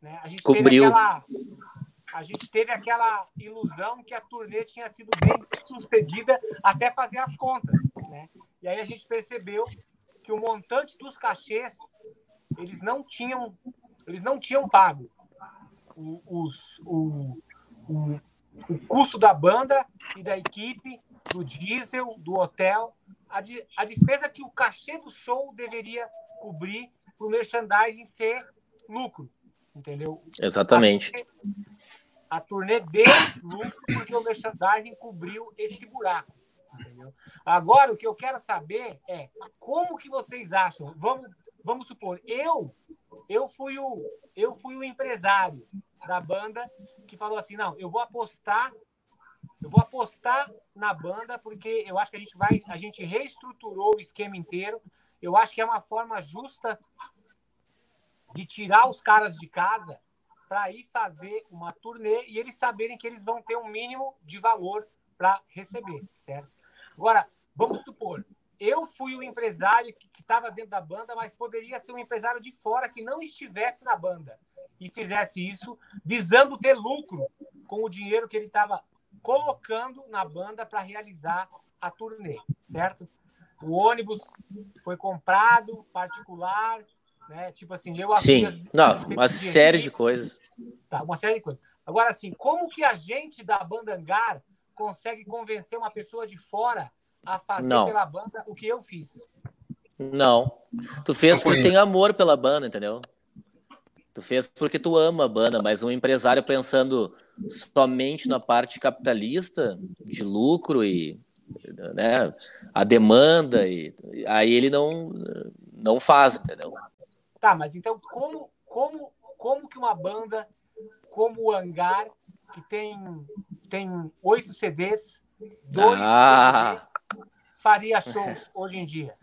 A: né, a gente teve aquela. A gente teve aquela ilusão que a turnê tinha sido bem sucedida até fazer as contas, né? E aí a gente percebeu que o montante dos cachês eles não tinham eles não tinham pago os- o, o, o custo da banda e da equipe, do diesel, do hotel, a, di- a despesa que o cachê do show deveria cobrir para o merchandising ser lucro, entendeu?
D: Exatamente.
A: A turnê, a turnê deu lucro porque o merchandising cobriu esse buraco. Entendeu? Agora, o que eu quero saber é como que vocês acham? Vamos, vamos supor, eu eu fui o eu fui o empresário da banda que falou assim, não, eu vou apostar eu vou apostar na banda porque eu acho que a gente vai a gente reestruturou o esquema inteiro. Eu acho que é uma forma justa de tirar os caras de casa para ir fazer uma turnê e eles saberem que eles vão ter um mínimo de valor para receber, certo? Agora, vamos supor, eu fui o empresário que estava dentro da banda, mas poderia ser um empresário de fora que não estivesse na banda e fizesse isso visando ter lucro com o dinheiro que ele estava colocando na banda para realizar a turnê, certo? O ônibus foi comprado particular, né? Tipo assim, eu
D: Sim, não, uma série de coisas.
A: Tá, uma série de coisas. Agora, assim, como que a gente da banda Angar consegue convencer uma pessoa de fora a fazer
D: Não.
A: pela banda o que eu fiz?
D: Não. Tu fez porque tem amor pela banda, entendeu? Tu fez porque tu ama a banda, mas um empresário pensando somente na parte capitalista, de lucro e né, a demanda, e aí ele não, não faz, entendeu?
A: Tá, mas então como, como, como que uma banda como o Hangar, que tem, tem oito CDs, dois
D: Ah.
A: CDs, faria shows hoje em dia?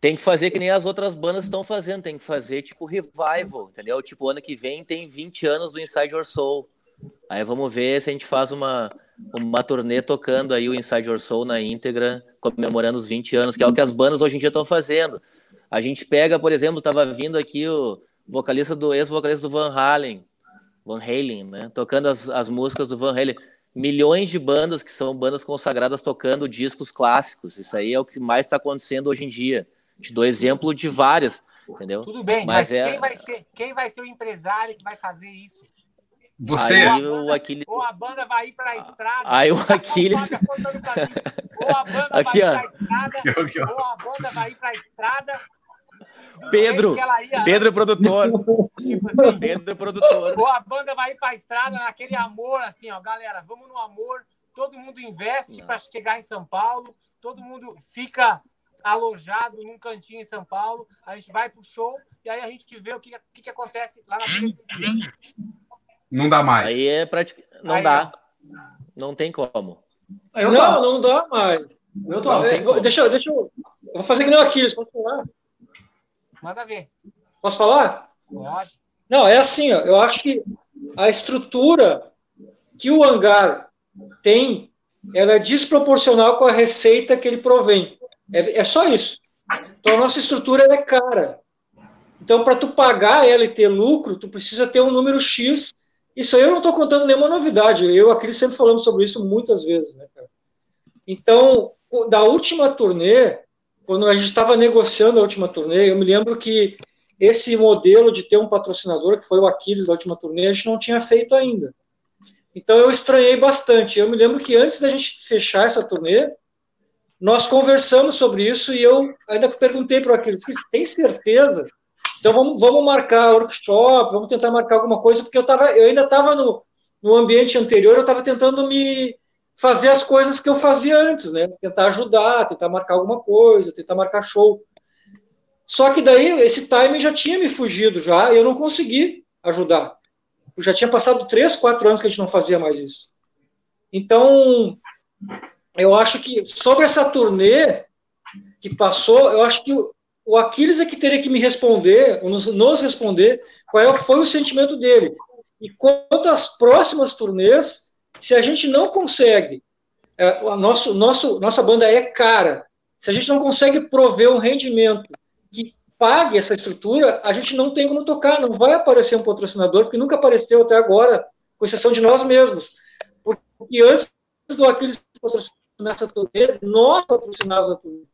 D: Tem que fazer que nem as outras bandas estão fazendo, tem que fazer tipo revival, entendeu? Tipo, ano que vem tem 20 anos do Inside Your Soul. Aí vamos ver se a gente faz uma, uma turnê tocando aí o Inside Your Soul na íntegra, comemorando os 20 anos, que é o que as bandas hoje em dia estão fazendo. A gente pega, por exemplo, tava vindo aqui o vocalista do ex-vocalista do Van Halen, Van Halen, né? Tocando as, as músicas do Van Halen. Milhões de bandas que são bandas consagradas tocando discos clássicos. Isso aí é o que mais está acontecendo hoje em dia. Te dou exemplo de várias, entendeu?
A: Tudo bem,
D: Mas
A: mas,
D: é-
A: quem, vai ser, quem vai ser o empresário que vai fazer isso?
C: Você,
D: Aí o Aquiles.
A: Ou a banda vai ir para a estrada.
D: Aí o Aquiles.
A: Ou a banda
D: Aqui,
A: vai
D: ó.
A: ir pra estrada, ou a banda vai ir pra estrada.
D: Pedro,
A: ia
D: Pedro é produtor. (laughs)
A: tipo assim,
D: Pedro é produtor.
A: ou a banda vai ir pra estrada naquele amor, assim, ó, galera, vamos no amor, todo mundo investe
D: Não.
A: para chegar em São Paulo, todo mundo fica alojado num cantinho em São Paulo, a gente vai pro show e aí a gente vê o que, que, que acontece lá na frente.
C: não dá mais.
D: Aí é praticamente. Não
A: Aí,
D: dá. Não tem como.
E: Eu
G: não,
E: topo.
G: não dá mais.
E: Eu.
G: É, vou- deixa, eu- deixa eu. eu Vou fazer que nem o Aquiles, posso falar?
A: Manda ver.
G: Posso falar?
A: Pode.
G: Não, é assim, ó, eu acho que a estrutura que o hangar tem, ela é desproporcional com a receita que ele provém. É, é só isso. Então a nossa estrutura é cara. Então para tu pagar ela e ter lucro, tu precisa ter um número X. Isso aí eu não estou contando nenhuma novidade. Eu e o Aquiles sempre falamos sobre isso muitas vezes, né, cara? Então, da última turnê, quando a gente estava negociando a última turnê, eu me lembro que esse modelo de ter um patrocinador, que foi o Aquiles da última turnê, a gente não tinha feito ainda. Então eu estranhei bastante. Eu me lembro que antes da gente fechar essa turnê, nós conversamos sobre isso e eu ainda perguntei para o Aquiles, tem certeza? Então vamos, vamos marcar workshop, vamos tentar marcar alguma coisa, porque eu, tava, eu ainda estava no, no ambiente anterior, eu estava tentando me fazer as coisas que eu fazia antes, né? Tentar ajudar, tentar marcar alguma coisa, tentar marcar show. Só que daí esse timing já tinha me fugido já, e eu não consegui ajudar. Eu já tinha passado três, quatro anos que a gente não fazia mais isso. Então, eu acho que sobre essa turnê que passou, eu acho que o- Aquiles é que teria que me responder, nos, nos responder, qual é- foi o sentimento dele. E quanto às próximas turnês, se a gente não consegue, é, o nosso, nosso, nossa banda é cara, se a gente não consegue prover um rendimento que pague essa estrutura, a gente não tem como tocar, não vai aparecer um patrocinador, porque nunca apareceu até agora, com exceção de nós mesmos. Porque antes do Aquiles patrocinar essa turnê, nós patrocinávamos a turnê.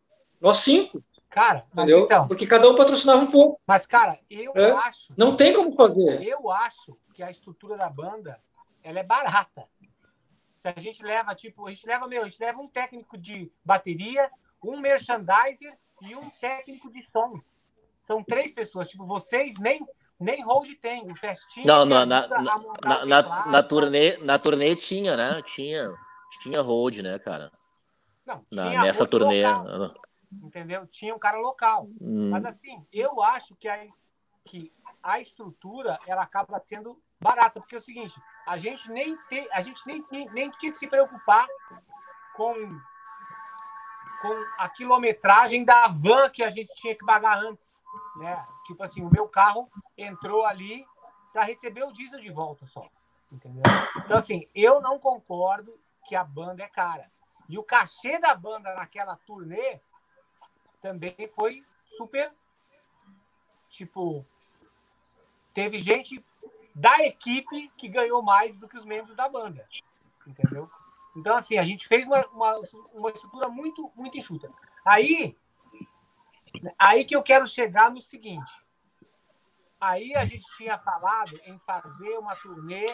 G: Nós cinco,
A: Cara,
G: entendeu?
A: então,
G: Porque cada um patrocinava um pouco.
A: mas cara, eu
G: É?
A: acho,
G: Não tem como fazer.
A: eu acho que a estrutura da banda, ela é barata. Se a gente leva, tipo, a gente leva, meu, a gente leva um técnico de bateria, um merchandiser e um técnico de som. São três pessoas. Tipo, vocês nem, nem hold tem. O Festinha.
D: Não,
A: que
D: na, na, na, na, na, na turnê, na turnê tinha, né? Tinha, tinha hold, né, cara?
A: Não,
D: Na, nessa turnê.
A: local, entendeu? Tinha um cara local.
D: Hum,
A: Mas assim, eu acho que a, que a estrutura ela acaba sendo barata, porque é o seguinte, a gente nem tem, a gente nem, nem, nem tinha que se preocupar com com a quilometragem da van que a gente tinha que pagar antes, né? Tipo assim, o meu carro entrou ali para receber o diesel de volta só, entendeu? Então assim, eu não concordo que a banda é cara. E o cachê da banda naquela turnê também foi super tipo teve gente da equipe que ganhou mais do que os membros da banda entendeu? Então assim a gente fez uma, uma, uma estrutura muito muito enxuta. Aí aí que eu quero chegar no seguinte. Aí a gente tinha falado em fazer uma turnê.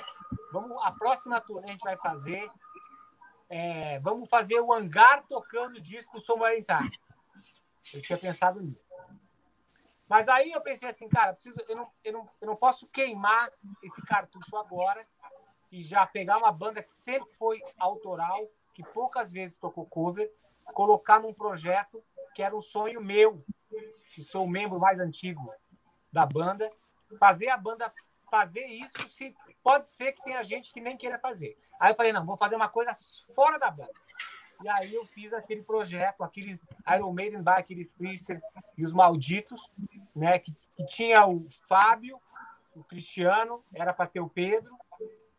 A: Vamos a próxima turnê a gente vai fazer. É, vamos fazer o hangar tocando disco Somaritar eu tinha pensado nisso mas aí eu pensei assim, cara, preciso, eu, não, eu, não, eu não posso queimar esse cartucho agora e já pegar uma banda que sempre foi autoral, que poucas vezes tocou cover, colocar num projeto que era um sonho meu, que sou o membro mais antigo da banda, fazer a banda fazer isso, se pode ser que tenha gente que nem queira fazer. Aí eu falei, não, vou fazer uma coisa fora da banda. E aí eu fiz aquele projeto, aqueles Iron Maiden by aqueles Priester e os Malditos, né? Que, que tinha o Fábio, o Cristiano, era para ter o Pedro,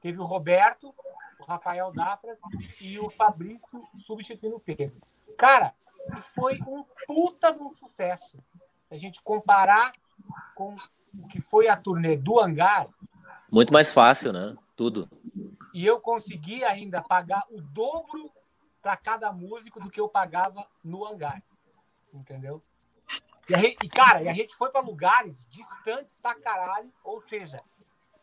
A: teve o Roberto, o Rafael Dafras e o Fabrício substituindo o Pedro. Cara, foi um puta de um sucesso. Se a gente comparar com o que foi a turnê do Hangar,
D: Muito mais fácil, né? Tudo.
A: e eu consegui ainda pagar o dobro para cada músico do que eu pagava no hangar. Entendeu? E, a gente- e, cara, e a gente foi para lugares distantes pra caralho, ou seja,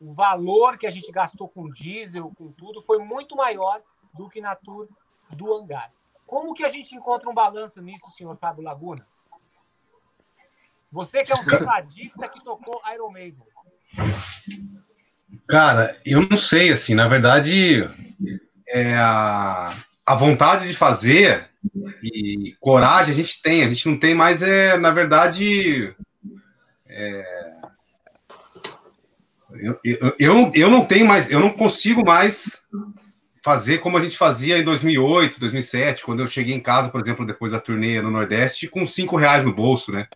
A: o valor que a gente gastou com diesel, com tudo, foi muito maior do que na tour do hangar. Como que a gente encontra um balanço nisso, senhor Fábio Laguna? Você que é um (laughs) tecladista que tocou Iron Maiden.
C: Cara, eu não sei, assim, na verdade, é a, a vontade de fazer e coragem a gente tem, a gente não tem mais, é, na verdade, é, eu, eu, eu, não tenho mais, eu não consigo mais fazer como a gente fazia em 2008, 2007, quando eu cheguei em casa, por exemplo, depois da turnê no Nordeste, com cinco reais no bolso, né?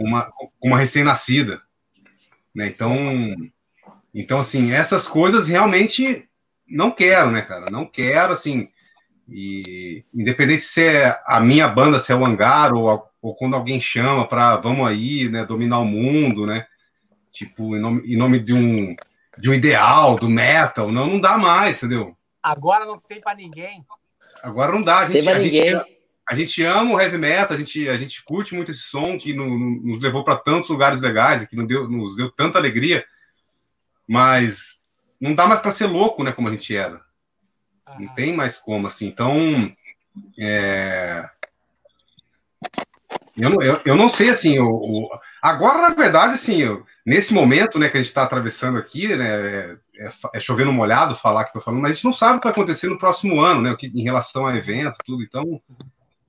C: Uma, uma recém-nascida, né? Então, então, assim, essas coisas realmente não quero, né, cara? Não quero, assim. E independente se é a minha banda, se é o Hangar, ou, a- ou quando alguém chama para vamos aí, né, dominar o mundo, né? Tipo, em nome, em nome de, um, de um ideal, do metal, não, não dá mais, entendeu?
A: Agora não tem para ninguém.
C: Agora não dá, a gente, a
D: ninguém.
C: gente, a gente ama o heavy metal, a gente, a gente curte muito esse som que no- no- nos levou para tantos lugares legais, que nos deu, nos deu tanta alegria, mas não dá mais para ser louco, né, como a gente era. Não tem mais como, assim. Então, é, eu, não, eu, eu não sei, assim, o, o- agora, na verdade, assim, eu- nesse momento, né, que a gente está atravessando aqui, né, é, é, é chovendo molhado falar que estou falando, mas a gente não sabe o que vai acontecer no próximo ano, né, em relação a eventos, tudo, então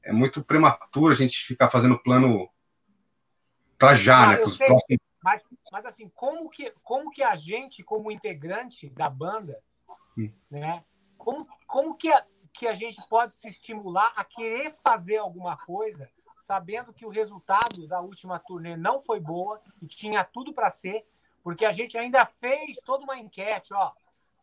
C: é muito prematuro a gente ficar fazendo plano para já,
A: Ah,
C: né,
A: eu sei.
C: próximos
A: Mas, mas assim, como que, como que a gente, como integrante da banda,
C: Hum.
A: né? Como, como que, a, que a gente pode se estimular a querer fazer alguma coisa, sabendo que o resultado da última turnê não foi boa e tinha tudo para ser, porque a gente ainda fez toda uma enquete, ó.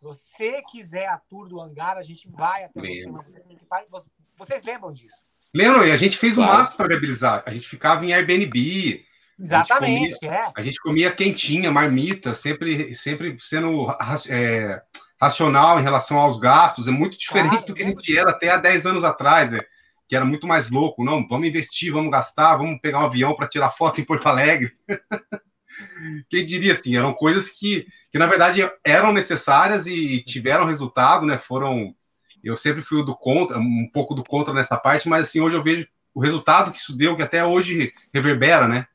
A: Você quiser a tour do hangar, a gente vai até você, mas você Vocês, lembram disso?
C: Lembra? E a gente fez o
D: Claro.
C: máximo para viabilizar. A gente ficava em Airbnb,
A: Exatamente, é.
C: a gente comia quentinha, marmita, sempre, sempre sendo é, racional em relação aos gastos. É muito diferente
A: Claro,
C: do que a
A: lembro
C: gente era até há 10 anos atrás, né? que era muito mais louco. Não, vamos investir, vamos gastar, vamos pegar um avião para tirar foto em Porto Alegre. (laughs) Quem diria assim? Eram coisas que, que, na verdade, eram necessárias e tiveram resultado, né? Foram. Eu sempre fui do contra, um pouco do contra nessa parte, mas assim, hoje eu vejo o resultado que isso deu, que até hoje reverbera, né?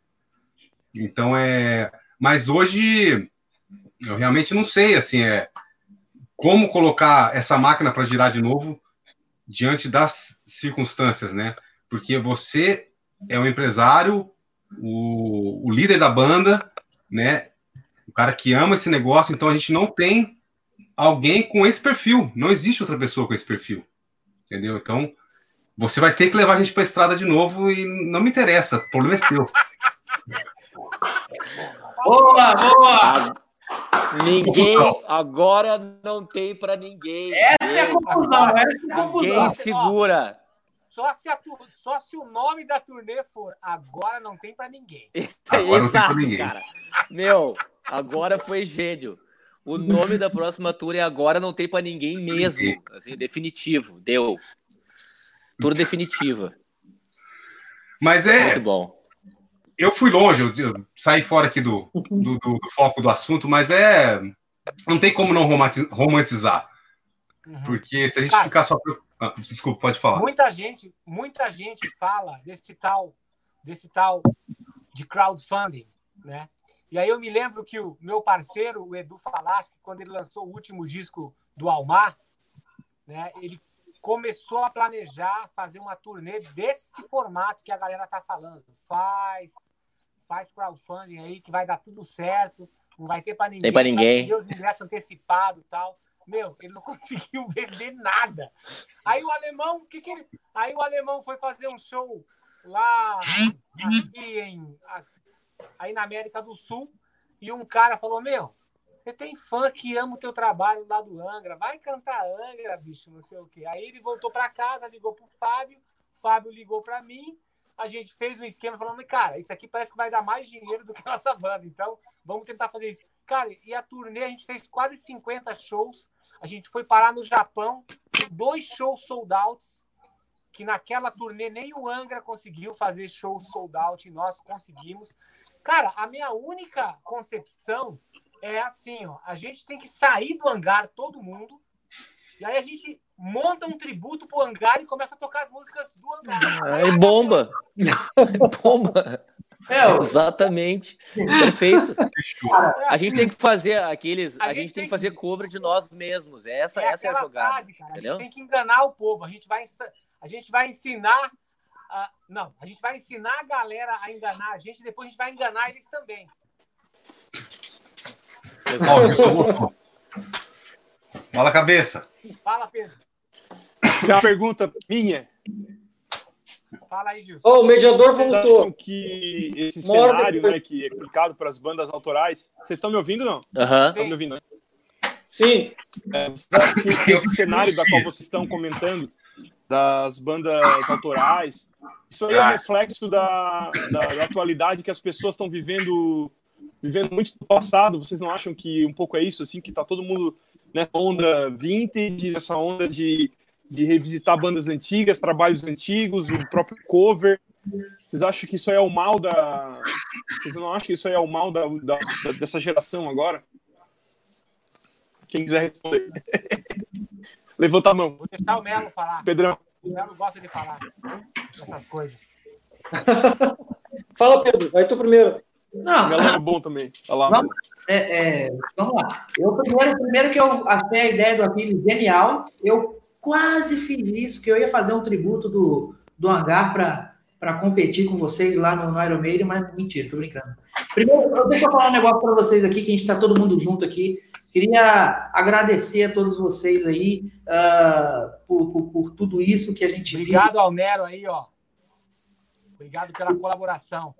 C: Então é. Mas hoje eu realmente não sei assim, é como colocar essa máquina para girar de novo diante das circunstâncias, né? Porque você é um empresário, o, o líder da banda, né? O cara que ama esse negócio, então a gente não tem alguém com esse perfil. Não existe outra pessoa com esse perfil. Entendeu? Então, você vai ter que levar a gente para a estrada de novo e não me interessa. O problema é seu.
E: Boa, boa!
D: Ninguém agora não tem para ninguém.
E: Essa é a confusão, essa é a
D: Ninguém
E: confusão.
D: segura.
A: Só se, a tu- só se o nome da turnê for agora não tem pra ninguém. (laughs)
C: Agora
D: Exato,
C: ninguém.
D: cara. Meu, agora foi gênio. O nome da próxima tour é agora não tem para ninguém mesmo. Assim, definitivo. Deu. Tour definitiva.
C: Mas é,
D: Muito bom.
C: Eu fui longe, eu, eu saí fora aqui do, do, do- do foco do assunto, mas é. Não tem como não romanti- romantizar.
A: Uhum.
C: Porque se a gente
A: Cara.
C: ficar só. Ah, desculpa, pode falar.
A: Muita gente, muita gente fala desse tal, desse tal de crowdfunding, né? E aí eu me lembro que o meu parceiro, o Edu Falaschi, quando ele lançou o último disco do Almar, né? Ele começou a planejar fazer uma turnê desse formato que a galera tá falando. Faz, faz crowdfunding aí que vai dar tudo certo, não vai ter para ninguém.
D: Tem pra
A: vai
D: ninguém.
A: vender os ingressos antecipados e tal. Meu, ele não (laughs) conseguiu vender nada. Aí o alemão, que que ele... Aí o alemão foi fazer um show lá aqui em aí na América do Sul e um cara falou: "Meu, você tem fã que ama o teu trabalho lá do Angra, vai cantar Angra, bicho, não sei o quê". Aí ele voltou para casa, ligou pro Fábio, Fábio ligou para mim, a gente fez um esquema falando: "Cara, isso aqui parece que vai dar mais dinheiro do que a nossa banda, então vamos tentar fazer isso". Cara, e a turnê a gente fez quase 50 shows. A gente foi parar no Japão, dois shows sold outs, que naquela turnê nem o Angra conseguiu fazer shows sold out e nós conseguimos. Cara, a minha única concepção é assim, ó, a gente tem que sair do hangar todo mundo e aí a gente monta um tributo pro hangar e começa a tocar as músicas do hangar.
D: Aí bomba. (laughs) bomba.
E: É, ó,
D: Exatamente. Perfeito. A gente tem que fazer aqueles.
A: A
D: A,
A: gente
D: gente tem
A: tem
D: que fazer cover de nós mesmos. Essa,
A: é
D: essa é a jogada.
A: frase, cara. A
D: entendeu?
A: gente tem que enganar o povo. A gente vai, a gente vai ensinar. a- não, a gente vai ensinar a galera a enganar a gente e depois a gente vai enganar eles também.
C: Voltou. Fala cabeça.
A: Fala, Pedro.
B: Tem uma pergunta minha.
A: Fala aí, Gilson.
G: Ó, o mediador
B: Vocês
G: voltou.
B: acham que esse cenário
G: depois-
B: né, que é aplicado para as bandas autorais. Vocês estão me ouvindo não?
D: Aham.
B: Estão me ouvindo, né?
G: Sim.
B: É, vocês acham que, que esse cenário da qual vocês estão comentando, das bandas autorais, isso aí é
C: Ah.
B: reflexo da, da, da atualidade que as pessoas estão vivendo vivendo muito do passado. Vocês não acham que um pouco é isso, assim, que tá todo mundo nessa onda vintage, nessa onda de, de revisitar bandas antigas, trabalhos antigos, o próprio cover? Vocês acham que isso aí é o mal da. Vocês não acham que isso aí é o mal da, da- da- dessa geração agora? Quem quiser responder. (laughs) Levanta a mão.
A: Vou deixar o Melo falar.
B: Pedrão.
A: O Melo gosta de falar dessas coisas. (laughs)
G: Fala, Pedro. Vai tu primeiro.
E: Não,
B: Melo é bom também. Olha lá.
E: Vamos, é, é, vamos lá. Eu primeiro, primeiro que eu achei a ideia do Aquiles genial, eu quase fiz isso, que eu ia fazer um tributo do, do hangar para competir com vocês lá no, no Iron Maiden, mas mentira, tô brincando. Primeiro, deixa eu falar um negócio para vocês aqui, que a gente está todo mundo junto aqui. Queria agradecer a todos vocês aí ah, por, por, por tudo isso que a gente viu.
A: Obrigado ao Nero aí, ó. Obrigado pela colaboração.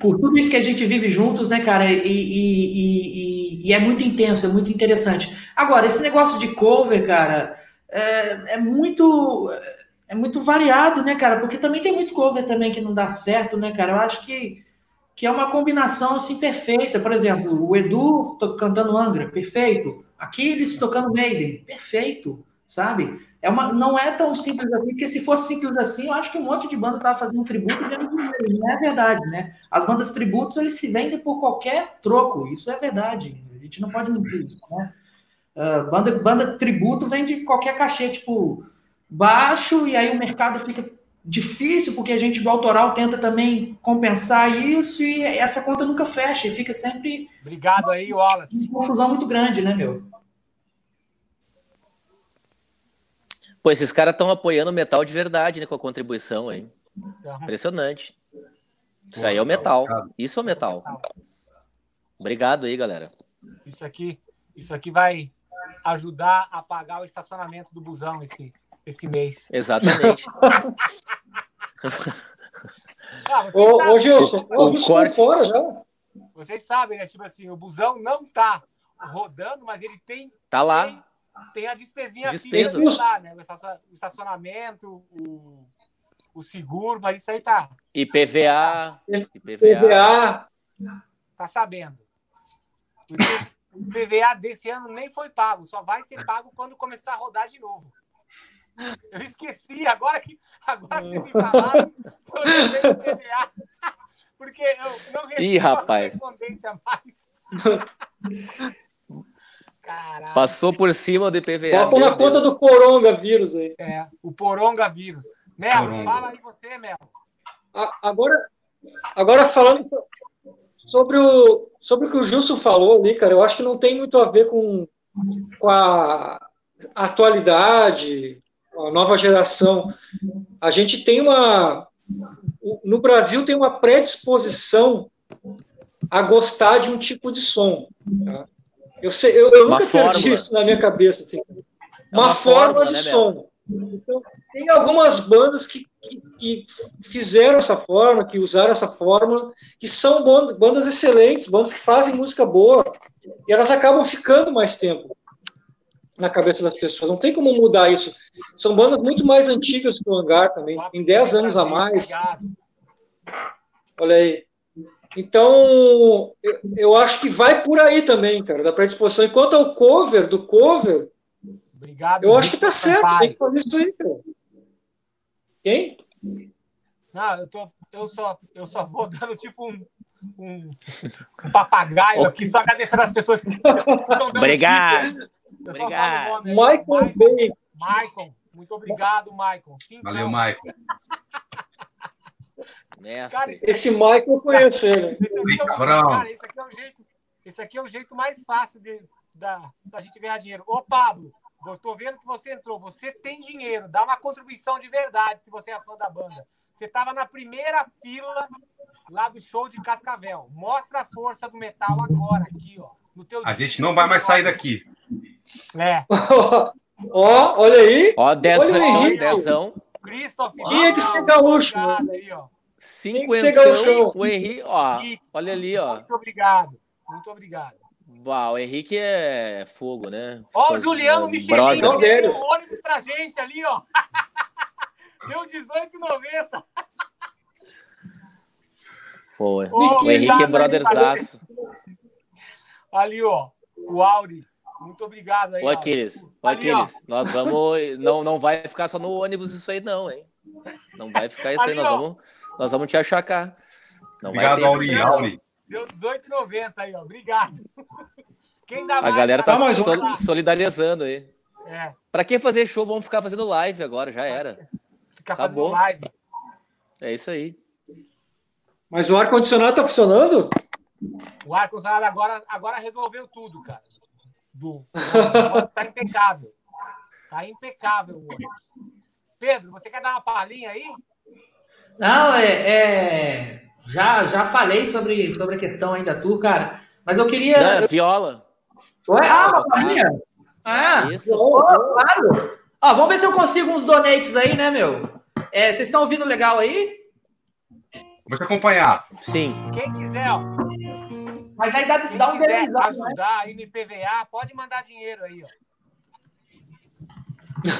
E: Por tudo isso que a gente vive juntos, né, cara? E, e- e- e- é muito intenso, é muito interessante. Agora, esse negócio de cover, cara, é, é muito é muito variado, né, cara? Porque também tem muito cover também que não dá certo, né, cara? Eu acho que, que é uma combinação assim perfeita. Por exemplo, o Edu cantando Angra, perfeito. Aquiles tocando Maiden, perfeito, sabe? É uma, não é tão simples assim, porque se fosse simples assim, eu acho que um monte de banda tava fazendo tributo e ganhando dinheiro. Não é verdade, né? As bandas tributos, eles se vendem por qualquer troco. Isso é verdade. A gente não pode mentir isso, né? Ah, banda, banda tributo vende qualquer cachê, tipo, baixo, e aí o mercado fica difícil, porque a gente do autoral tenta também compensar isso e essa conta nunca fecha e fica sempre
A: Obrigado aí, Wallace.
E: uma confusão muito grande, né, meu?
D: Pô, esses caras estão apoiando o metal de verdade, né? Com a contribuição, hein?
A: Então,
D: Impressionante. Isso aí é o metal. Isso é o metal. Obrigado aí, galera.
A: isso aqui, isso aqui vai ajudar a pagar o estacionamento do busão esse, esse mês.
D: Exatamente. (laughs) (laughs)
A: Ah,
G: Ô,
A: sabem,
G: ô Gilson,
D: O- o corte-
G: fora já.
A: vocês sabem, né? Tipo assim, o busão não tá rodando, mas ele tem,
D: Tá lá.
A: tem, tem a despesinha
D: Despesas.
A: fixa lá, né? O estaciona- o estacionamento, o, o seguro, mas isso aí tá,
D: IPVA. IPVA.
G: PVA.
A: tá sabendo. O IPv- O PVA desse ano nem foi pago, só vai ser pago quando começar a rodar de novo. Eu esqueci, agora que, agora que vocês me falaram, eu lembrei do PVA. Porque eu não recebi
D: Ih, rapaz.
A: correspondência mais. Caralho.
D: Passou por cima do IPVA.
G: Bota na conta
D: Deus.
G: do Coronga vírus aí.
A: É, o poronga vírus. Mel,
C: Poronga.
A: fala aí você, Mel.
G: A- Agora, agora falando sobre o, sobre o que o Gilson falou ali, cara, eu acho que não tem muito a ver com, com a atualidade, a nova geração. A gente tem uma. No Brasil tem uma predisposição a gostar de um tipo de som. tá? Eu, sei, eu, eu nunca perdi
D: fórmula.
G: isso na minha cabeça. assim.
D: É
G: uma,
D: uma
G: fórmula,
D: fórmula,
G: de
D: né,
G: som. Então, tem algumas bandas que, que, que fizeram essa forma, que usaram essa fórmula, que são ban- bandas excelentes, bandas que fazem música boa, e elas acabam ficando mais tempo na cabeça das pessoas. Não tem como mudar isso. São bandas muito mais antigas que o Hangar também, tem 10 anos a mais. Olha aí. Então, eu, acho que vai por aí também, cara, da predisposição. Enquanto ao cover, do cover,
A: Obrigado.
G: eu acho que tá certo,
A: Sampaio.
G: tem que fazer isso aí, cara. Quem?
A: Não, eu, tô, eu, só, eu só vou dando tipo um, um, um papagaio aqui, só agradecendo as pessoas que estão dando
D: Obrigado. Obrigado.
A: nome.
G: Michael Bay.
A: Michael, muito obrigado, Michael. Cincão.
C: Valeu, Michael.
D: Mestre.
A: Cara, esse,
G: Michael eu conheço ele.
A: esse aqui é cara, esse aqui é o jeito, esse aqui é o jeito mais fácil de, da, da gente ganhar dinheiro. Ô, Pablo, eu tô vendo que você entrou. Você tem dinheiro, dá uma contribuição de verdade se você é fã da banda. Você estava na primeira fila lá do show de Cascavel. Mostra a força do metal agora, aqui, ó. No teu
C: A gente não vai mais sair daqui.
A: É, (laughs)
G: Ó, olha aí.
D: Ó, dezão,
G: Olha o Henrique.
D: dezão.
A: Christoph.
G: Tinha que ser gaúcho,
A: aí, ó.
D: Cinquentão. O Henrique, ó. Olha ali, ó.
A: Muito obrigado. Muito obrigado.
D: Uau, o Henrique é fogo, né?
A: Ó, o Juliano? Michelin, que deu
G: velho.
A: um ônibus pra gente ali, ó. (laughs) Deu 18,90.
D: Pô,
A: Ô,
D: o Henrique é brotherzaço.
A: Ali, ó. O Auri. Muito obrigado aí.
D: Ô. Aquiles,
A: Ali, ó.
D: Nós vamos. Não, não vai ficar só no ônibus isso aí, não, hein? Não vai ficar isso aí,
A: Ali,
D: nós
A: ó.
D: vamos, nós vamos te achacar. Não
C: Obrigado, Auri. Auri.
A: Deu 18,90 aí, ó. Obrigado. Quem dá
D: A
A: mais,
D: galera tá
G: mais
D: sol-
A: lá.
D: solidarizando aí.
A: É,
D: Pra que fazer show? Vamos ficar fazendo live agora, já era.
A: fica
D: Acabou.
A: fazendo live.
D: É isso aí.
G: Mas o ar-condicionado tá funcionando?
A: O ar-condicionado agora, agora resolveu tudo, cara. Do, tá impecável. Tá impecável o ônibus. Pedro, você quer dar uma palhinha aí?
E: Não, é, é- já, já falei sobre, sobre a questão aí da tour, cara. Mas eu queria.
D: Não, é viola.
E: Ué, ah, uma palhinha? Ah,
D: Isso.
E: Ó, claro. Ó, vamos ver se eu consigo uns donates aí, né, meu? É, vocês estão ouvindo legal aí?
C: Vamos te acompanhar.
D: Sim.
A: Quem quiser, ó.
E: Mas aí dá,
A: Quem
E: dá um
A: quiser
E: delay, né?
A: ajudar aí no IPVA, pode mandar dinheiro aí, ó.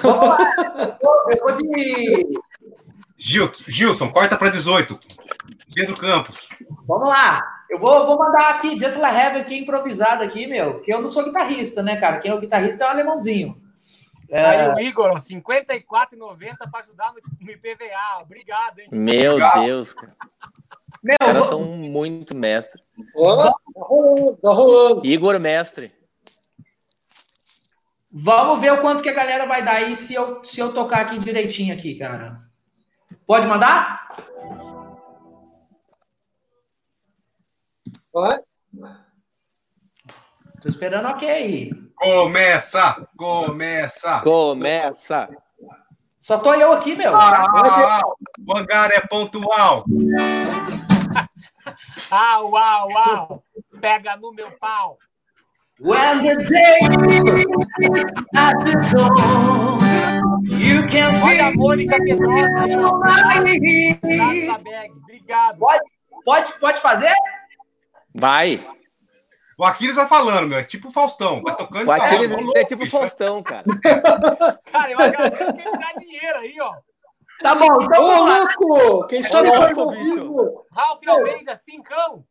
E: Vamos lá. Eu vou- eu vou de.
C: Gil, Gilson, corta para 18. Pedro Campos.
E: Vamos lá. Eu vou, vou mandar aqui, Just La Heaven aqui improvisado aqui, meu. Porque eu não sou guitarrista, né, cara? Quem é o guitarrista é o alemãozinho. É,
A: Aí o Igor, ó, R$ 54,90 para ajudar no, no IPVA. Obrigado, hein?
D: Meu
C: Legal.
D: Deus, cara.
E: meu,
D: Os caras
E: vou-
D: são muito mestre.
G: Tá rolando, tá rolando.
D: Igor Mestre.
E: vamos ver o quanto que a galera vai dar aí se eu, se eu tocar aqui direitinho aqui, cara. Pode mandar?
G: Vai.
E: Tô esperando ok.
C: Começa! Começa!
D: Começa!
E: Só tô eu aqui, meu.
C: Ah, ah, ah, o hangar é pontual. (laughs)
A: Ah, uau, uau! Pega no meu pau!
E: When the day is at the can
A: Olha a
E: feel
A: Mônica Pedrosa
E: my
A: Obrigado, da bag. Obrigado.
E: Pode, pode, pode fazer?
D: Vai!
C: O Aquiles vai falando, meu. É tipo o Faustão. Vai tocando
D: O
C: e
D: Aquiles
C: falando.
D: é tipo Faustão, cara. (laughs)
A: Cara, eu agradeço que ele dá dinheiro aí, ó.
E: Tá bom, então
G: Ô,
E: lá.
G: louco! Quem sabe faz ao
D: bicho.
A: Ralph Almeida, cincão.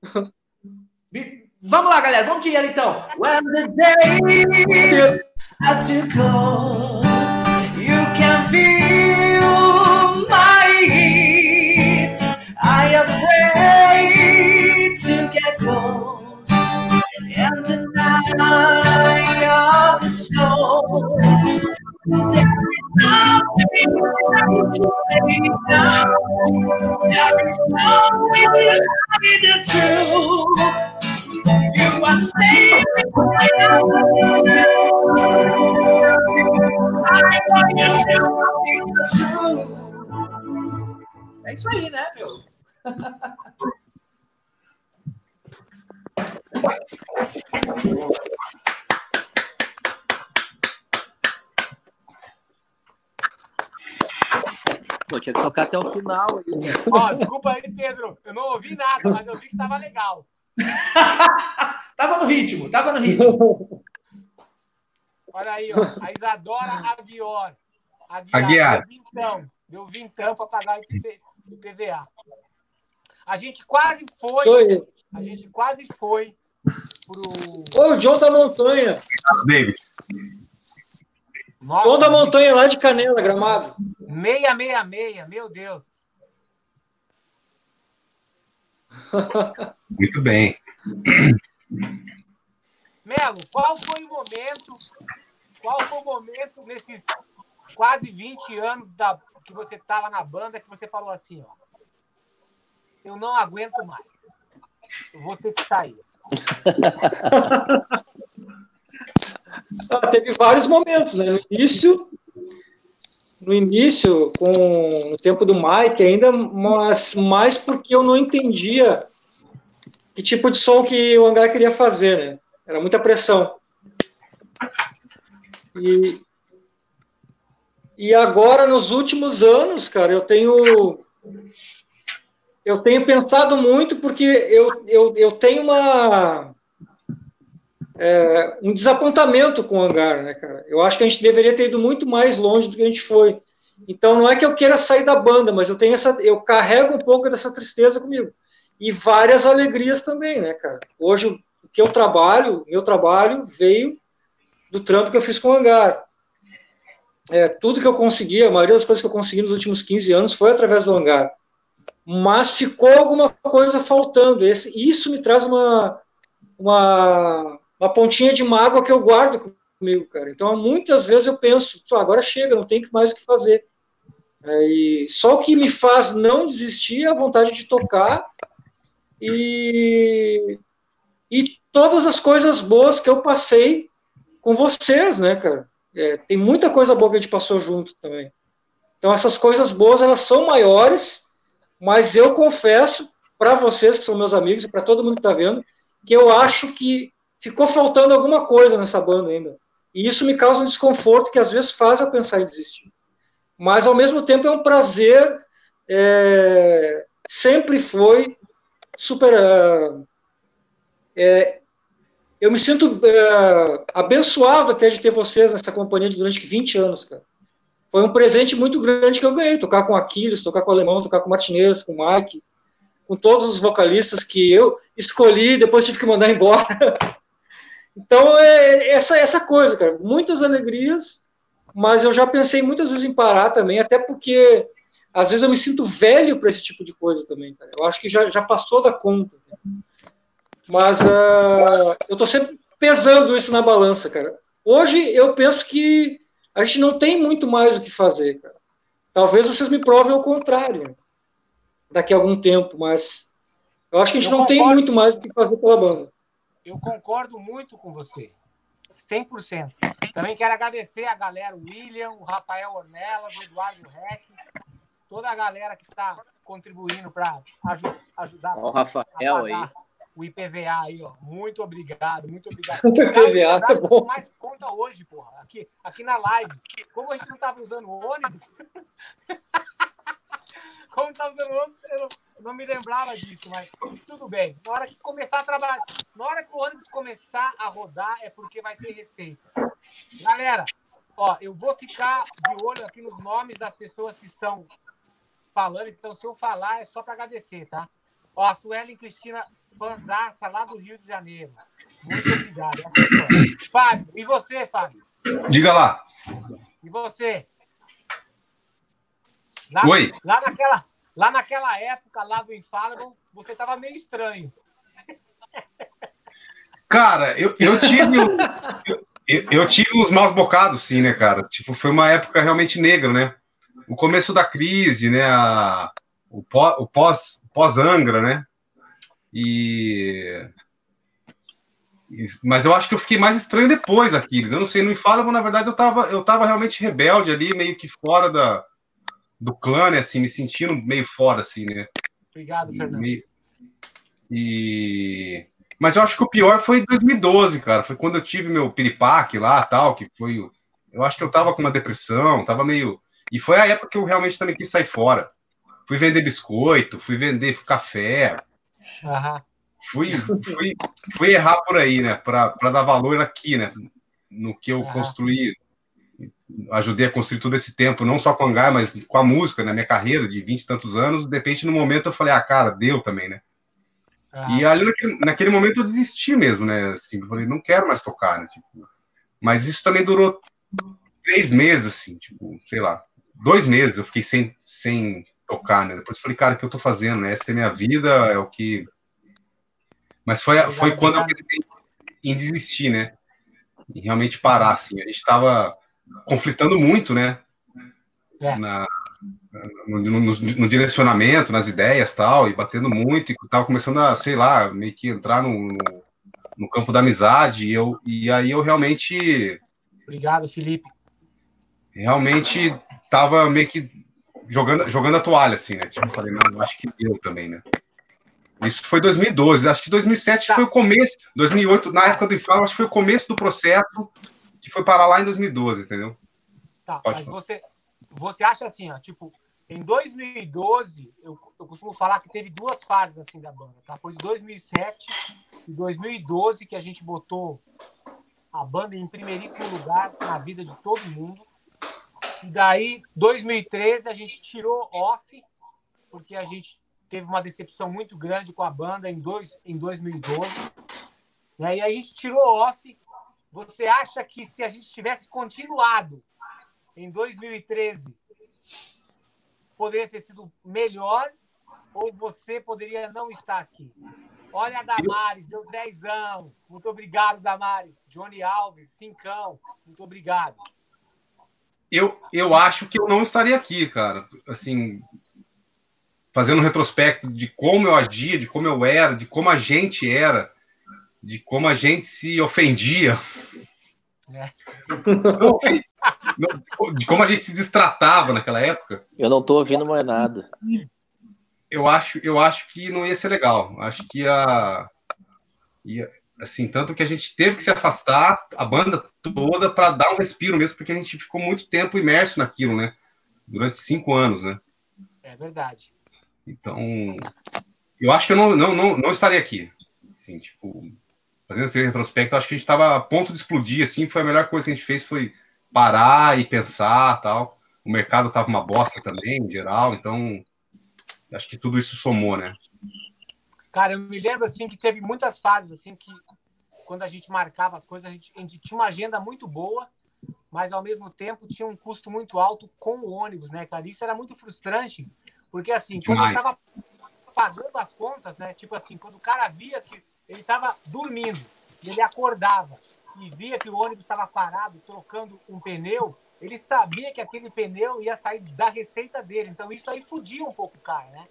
E: Vamos lá, galera. Vamos dinheiro então. When the day at to come, feel my heat. I ready to get close. And the night of the soul. There is nothing to lay down. There is no way to hide the truth. You are saving my life. É isso aí, né, meu?
D: Pô, tinha que tocar até o final aí. né?
A: Ó, desculpa aí, Pedro. Eu não ouvi nada, mas eu vi que tava legal. (laughs)
E: tava no ritmo, tava no ritmo. (laughs)
A: Olha aí, ó. A Isadora Aguior.
C: Aguiar.
A: Deu vintão. Deu vintão para pagar o IPVA. A gente quase foi. A gente quase foi pro.
G: Ô, o John da Montanha.
C: David.
G: John da Montanha lá de Canela, Gramado.
A: 666, meu Deus. (laughs)
C: Muito bem.
A: Melo, qual foi o momento? Qual foi o momento nesses quase 20 anos da, que você estava na banda que você falou assim, ó? Eu não aguento mais. Eu vou ter que sair. (laughs)
G: Ah, teve vários momentos, né? No início, no início, com no tempo do Mike ainda, mas mais porque eu não entendia que tipo de som que o Hangar queria fazer, né? Era muita pressão. E, e agora, nos últimos anos, cara, eu tenho eu tenho pensado muito porque eu, eu, eu tenho uma é, um desapontamento com o hangar, né, cara? Eu acho que a gente deveria ter ido muito mais longe do que a gente foi. Então não é que eu queira sair da banda, mas eu tenho essa, eu carrego um pouco dessa tristeza comigo e várias alegrias também, né, cara? Hoje o que eu trabalho, meu trabalho veio do trampo que eu fiz com o hangar. É, tudo que eu consegui, a maioria das coisas que eu consegui nos últimos 15 anos foi através do hangar. Mas ficou alguma coisa faltando. Esse, isso me traz uma, uma, uma pontinha de mágoa que eu guardo comigo, cara. Então, muitas vezes eu penso, "Pô, agora chega, não tem mais o que fazer. É, e só o que me faz não desistir é a vontade de tocar e, e todas as coisas boas que eu passei com vocês, né, cara? É, tem muita coisa boa que a gente passou junto também. Então, essas coisas boas, elas são maiores, mas eu confesso para vocês, que são meus amigos, e para todo mundo que está vendo, que eu acho que ficou faltando alguma coisa nessa banda ainda. E isso me causa um desconforto que às vezes faz eu pensar em desistir. Mas, ao mesmo tempo, é um prazer, é, sempre foi super. é, é, eu me sinto é, abençoado até de ter vocês nessa companhia durante 20 anos, cara. Foi um presente muito grande que eu ganhei, tocar com Aquiles, tocar com o Alemão, tocar com o Martinez, com o Mike, com todos os vocalistas que eu escolhi depois tive que mandar embora. (laughs) Então, é essa, essa coisa, cara. Muitas alegrias, mas eu já pensei muitas vezes em parar também, até porque às vezes eu me sinto velho para esse tipo de coisa também, cara. Eu acho que já, já passou da conta. né? Mas uh, eu estou sempre pesando isso na balança, cara. Hoje eu penso que a gente não tem muito mais o que fazer, cara. Talvez vocês me provem o contrário daqui a algum tempo, mas eu acho que a gente
A: Eu
G: não tem
A: concordo.
G: muito mais o que fazer pela banda.
A: Eu concordo muito com você. 100%. Também quero agradecer a galera, o William, o Rafael Ornelas, o Eduardo Reck, toda a galera que está contribuindo para ajudar
D: Ó, o
A: a
D: Rafael aí.
A: O IPVA aí, ó. Muito obrigado, muito obrigado. (laughs)
G: O IPVA, tá bom.
A: mais conta hoje, porra, aqui, aqui na live. Como a gente não estava usando ônibus, (laughs) como estava usando ônibus, eu não, não me lembrava disso, mas tudo bem. Na hora que começar a trabalhar, na hora que o ônibus começar a rodar, é porque vai ter receita. Galera, ó, eu vou ficar de olho aqui nos nomes das pessoas que estão falando, então se eu falar é só para agradecer, tá? Ó, a Suelen Cristina Fanzaça, lá do Rio de Janeiro. Muito obrigado. É. Fábio, e você, Fábio?
C: Diga lá.
A: E você? Lá,
C: Oi.
A: Lá naquela, lá naquela época, lá do Infallible, você tava meio estranho.
C: Cara, eu, eu tive. eu, eu tive uns maus bocados, sim, né, cara? Tipo, foi uma época realmente negra, né? O começo da crise, né? A, o pó- o pós- pós-Angra, né? E, e- Mas eu acho que eu fiquei mais estranho depois, Aquiles. Eu não sei, no Infallible, na verdade, eu tava, eu tava realmente rebelde ali, meio que fora da, do clã, né? Assim, me sentindo meio fora, assim, né?
A: Obrigado, Fernando.
C: E, e- Mas eu acho que o pior foi em 2012, cara. Foi quando eu tive meu piripaque lá, tal, que foi. o- Eu acho que eu tava com uma depressão, tava meio. E foi a época que eu realmente também quis sair fora. Fui vender biscoito, fui vender café,
A: Aham.
C: fui, fui, fui errar por aí, né? Pra, pra dar valor aqui, né? No que eu
A: Aham.
C: construí. Ajudei a construir todo esse tempo, não só com o Hangar, mas com a música, na minha carreira de 20 e tantos anos. De repente, no momento, eu falei, ah, cara, deu também, né?
A: aham.
C: E ali naquele, naquele momento eu desisti mesmo, né? Assim, eu falei, não quero mais tocar, né? Tipo, mas isso também durou três meses, assim, tipo, sei lá, dois meses eu fiquei sem, sem tocar, né? Depois eu falei, cara, o que eu tô fazendo, né? Essa é a minha vida, é o que. Mas foi, foi quando eu pensei em desistir, né? Em realmente parar, assim. A gente tava conflitando muito, né?
A: É.
C: Na, no, no- no- direcionamento, nas ideias tal, e batendo muito, e tava começando a, sei lá, meio que entrar no, no, no campo da amizade, e, eu, e aí eu realmente,
A: Obrigado, Felipe.
C: realmente tava meio que jogando, jogando a toalha, assim, né? Tipo, eu falei, não, acho que deu também, né? Isso foi 2012, acho que 2007
A: Tá.
C: foi o começo, 2008, na época do Infal, acho que foi o começo do processo, que foi parar lá em 2012, entendeu?
A: Tá,
C: Pode
A: mas
C: falar.
A: você, você acha assim, ó, tipo, em 2012, eu, eu costumo falar que teve duas fases assim da banda, tá? Foi de 2007 e 2012 que a gente botou a banda em primeiríssimo lugar na vida de todo mundo. E daí, 2013, a gente tirou off, porque a gente teve uma decepção muito grande com a banda em, dois, em 2012. Né? E aí a gente tirou off. Você acha que se a gente tivesse continuado em 2013 poderia ter sido melhor ou você poderia não estar aqui? Olha a Damares, deu dezão. Muito obrigado, Damares. Johnny Alves, cincão. Muito obrigado.
C: Eu, eu acho que eu não estaria aqui, cara. Assim, fazendo um retrospecto de como eu agia, de como eu era, de como a gente era, de como a gente se ofendia.
A: É.
C: De como a gente se destratava naquela época.
D: Eu não tô ouvindo mais nada.
C: Eu acho, eu acho que não ia ser legal. Acho que ia, ia assim, tanto que a gente teve que se afastar, a banda toda, para dar um respiro mesmo, porque a gente ficou muito tempo imerso naquilo, né? Durante cinco anos, né?
A: É verdade.
C: Então, eu acho que eu não, não, não, não estaria aqui. Assim, tipo, fazendo esse retrospecto, acho que a gente estava a ponto de explodir, assim, foi a melhor coisa que a gente fez, foi parar e pensar tal. O mercado estava uma bosta também, em geral, então acho que tudo isso somou, né?
A: Cara, eu me lembro assim que teve muitas fases assim que quando a gente marcava as coisas, a gente, a gente tinha uma agenda muito boa, mas ao mesmo tempo tinha um custo muito alto com o ônibus, né, cara? Isso era muito frustrante, porque assim, quando eu estava pagando as contas, né? Tipo assim, quando o cara via que ele estava dormindo, ele acordava e via que o ônibus estava parado, trocando um pneu, ele sabia que aquele pneu ia sair da receita dele. Então isso aí fudia um pouco o cara, né?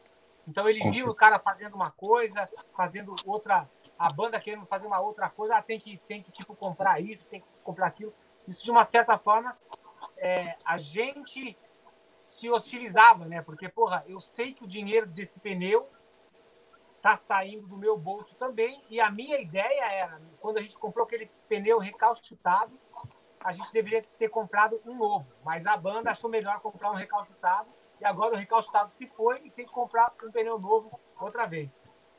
A: Então ele viu o cara fazendo uma coisa, fazendo outra, a banda querendo fazer uma outra coisa, ah, tem que tem que tipo comprar isso, tem que comprar aquilo. Isso de uma certa forma é, a gente se hostilizava, né? Porque porra, eu sei que o dinheiro desse pneu tá saindo do meu bolso também e a minha ideia era quando a gente comprou aquele pneu recalcitrado, a gente deveria ter comprado um novo, mas a banda achou melhor comprar um recalcitrado e agora o recalcitrado se foi e tem que comprar um pneu novo outra vez.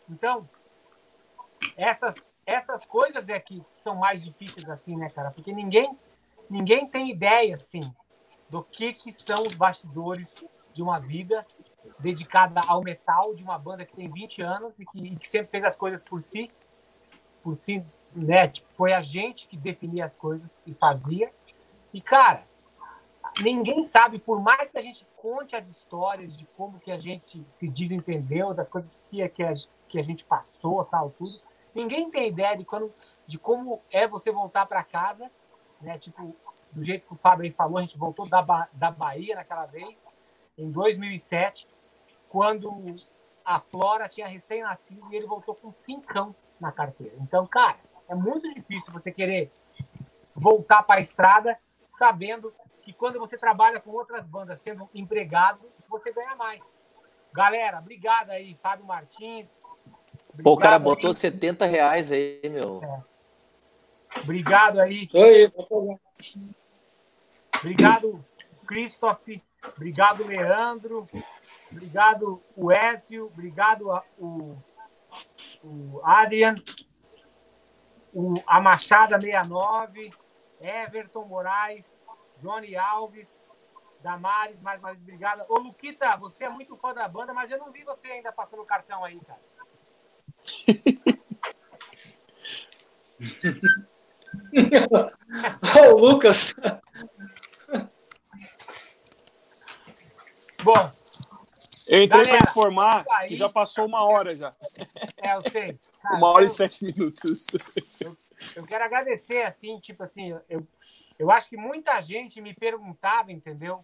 A: Então, essas, essas coisas é que são mais difíceis assim, né, cara? Porque ninguém, ninguém tem ideia, assim, do que, que são os bastidores de uma vida dedicada ao metal de uma banda que tem 20 anos e que, e que sempre fez as coisas por si, por si, né? Tipo, foi a gente que definia as coisas e fazia. E, cara, ninguém sabe, por mais que a gente conte as histórias de como que a gente se desentendeu, das coisas que, que, a, que a gente passou, tal, tudo, ninguém tem ideia de, quando, de como é você voltar para casa, né? Tipo, do jeito que o Fábio aí falou, a gente voltou da, ba da Bahia naquela vez, em 2007, quando a Flora tinha recém-nascido e ele voltou com cincão na carteira. Então, cara, é muito difícil você querer voltar para a estrada sabendo que quando você trabalha com outras bandas sendo empregado, você ganha mais. Galera, obrigado aí, Fábio Martins.
D: Pô, o cara botou
A: aí.
D: 70 reais aí, meu.
A: Obrigado aí.
G: Oi.
A: Obrigado, Christoph. Obrigado, Leandro. Obrigado, o Écio. Obrigado, a- o, o Adrian. O, a Machada 69. Everton Moraes. Johnny Alves. Damares, mais uma vez, obrigado. Ô, Luquita, você é muito fã da banda, mas eu não vi você ainda passando o cartão aí, cara. (laughs)
G: Ó, o Lucas.
A: Bom,
B: Eu entrei para informar
A: aí.
B: que já passou uma hora já.
A: é, eu sei. Cara, (laughs)
B: Uma hora
A: eu-
B: e sete minutos.
A: eu quero agradecer, assim, tipo assim, eu, eu acho que muita gente me perguntava, entendeu?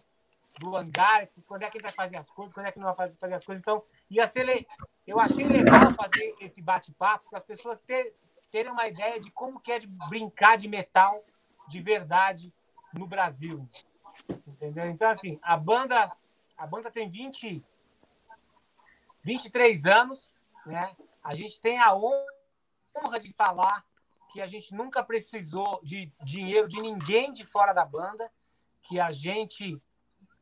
A: Do hangar, quando é que gente vai fazer as coisas, quando é que não vai fazer as coisas. Então, ia ser le... eu achei legal fazer esse bate-papo, para as pessoas ter, terem uma ideia de como que é de brincar de metal de verdade no Brasil. Entendeu? Então, assim, a banda, a banda tem 20, 23 anos, né? A gente tem a honra de falar que a gente nunca precisou de dinheiro de ninguém de fora da banda, que a gente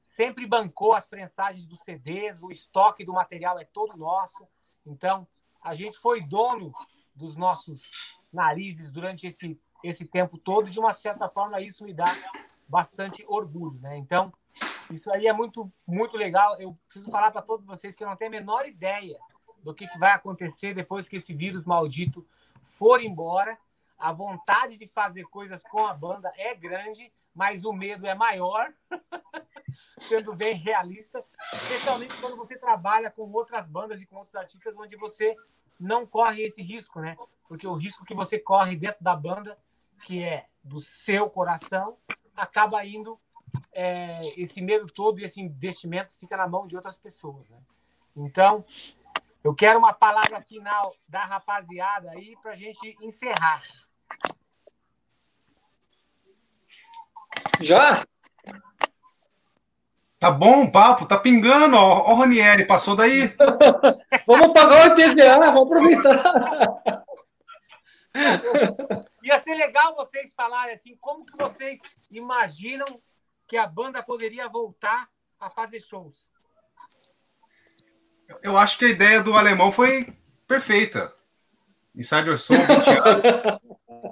A: sempre bancou as prensagens dos CDs, o estoque do material é todo nosso. Então, a gente foi dono dos nossos narizes durante esse, esse tempo todo, de uma certa forma isso me dá bastante orgulho, né? Então, isso aí é muito, muito legal. Eu preciso falar para todos vocês que eu não tenho a menor ideia do que, que vai acontecer depois que esse vírus maldito for embora. A vontade de fazer coisas com a banda é grande, mas o medo é maior, (laughs) sendo bem realista, especialmente quando você trabalha com outras bandas e com outros artistas onde você não corre esse risco, né? Porque o risco que você corre dentro da banda, que é do seu coração, acaba indo é, esse medo todo e esse investimento fica na mão de outras pessoas, né? Então, eu quero uma palavra final da rapaziada aí para a gente encerrar.
G: Já?
C: Tá bom o papo, tá pingando, ó. Ó, o Ranieri, passou daí. (laughs)
G: Vamos pagar o IPVA, vamos aproveitar.
A: Ia ser legal vocês falarem assim, como que vocês imaginam que a banda poderia voltar a fazer shows?
C: Eu acho que a ideia do alemão foi perfeita. Insider Soul, 20 anos.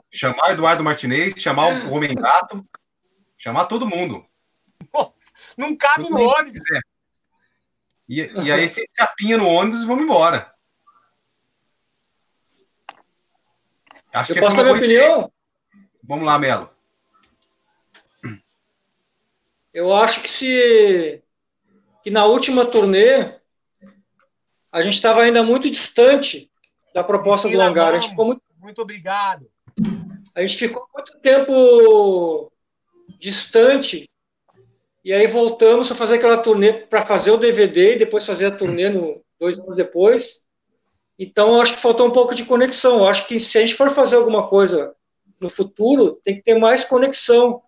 C: (laughs) chamar Eduardo Martinez, chamar o Homem Gato, chamar todo mundo.
A: Nossa, não cabe no
C: Quem
A: ônibus.
C: quiser. E, e aí você se apinha no ônibus e vamos embora. Acho
G: Eu
C: que
G: posso
C: essa
G: dar
C: é
G: minha
C: boa ideia.
G: opinião?
C: Vamos lá, Melo.
G: Eu acho que se que na última turnê a gente estava ainda muito distante da proposta do
A: Priscila
G: hangar. A gente
A: Ramos,
G: ficou muito,
A: muito obrigado.
G: a gente ficou muito tempo distante e aí voltamos a fazer aquela turnê para fazer o DVD e depois fazer a turnê no, dois anos depois. Então, acho que faltou um pouco de conexão. Eu acho que se a gente for fazer alguma coisa no futuro, tem que ter mais conexão.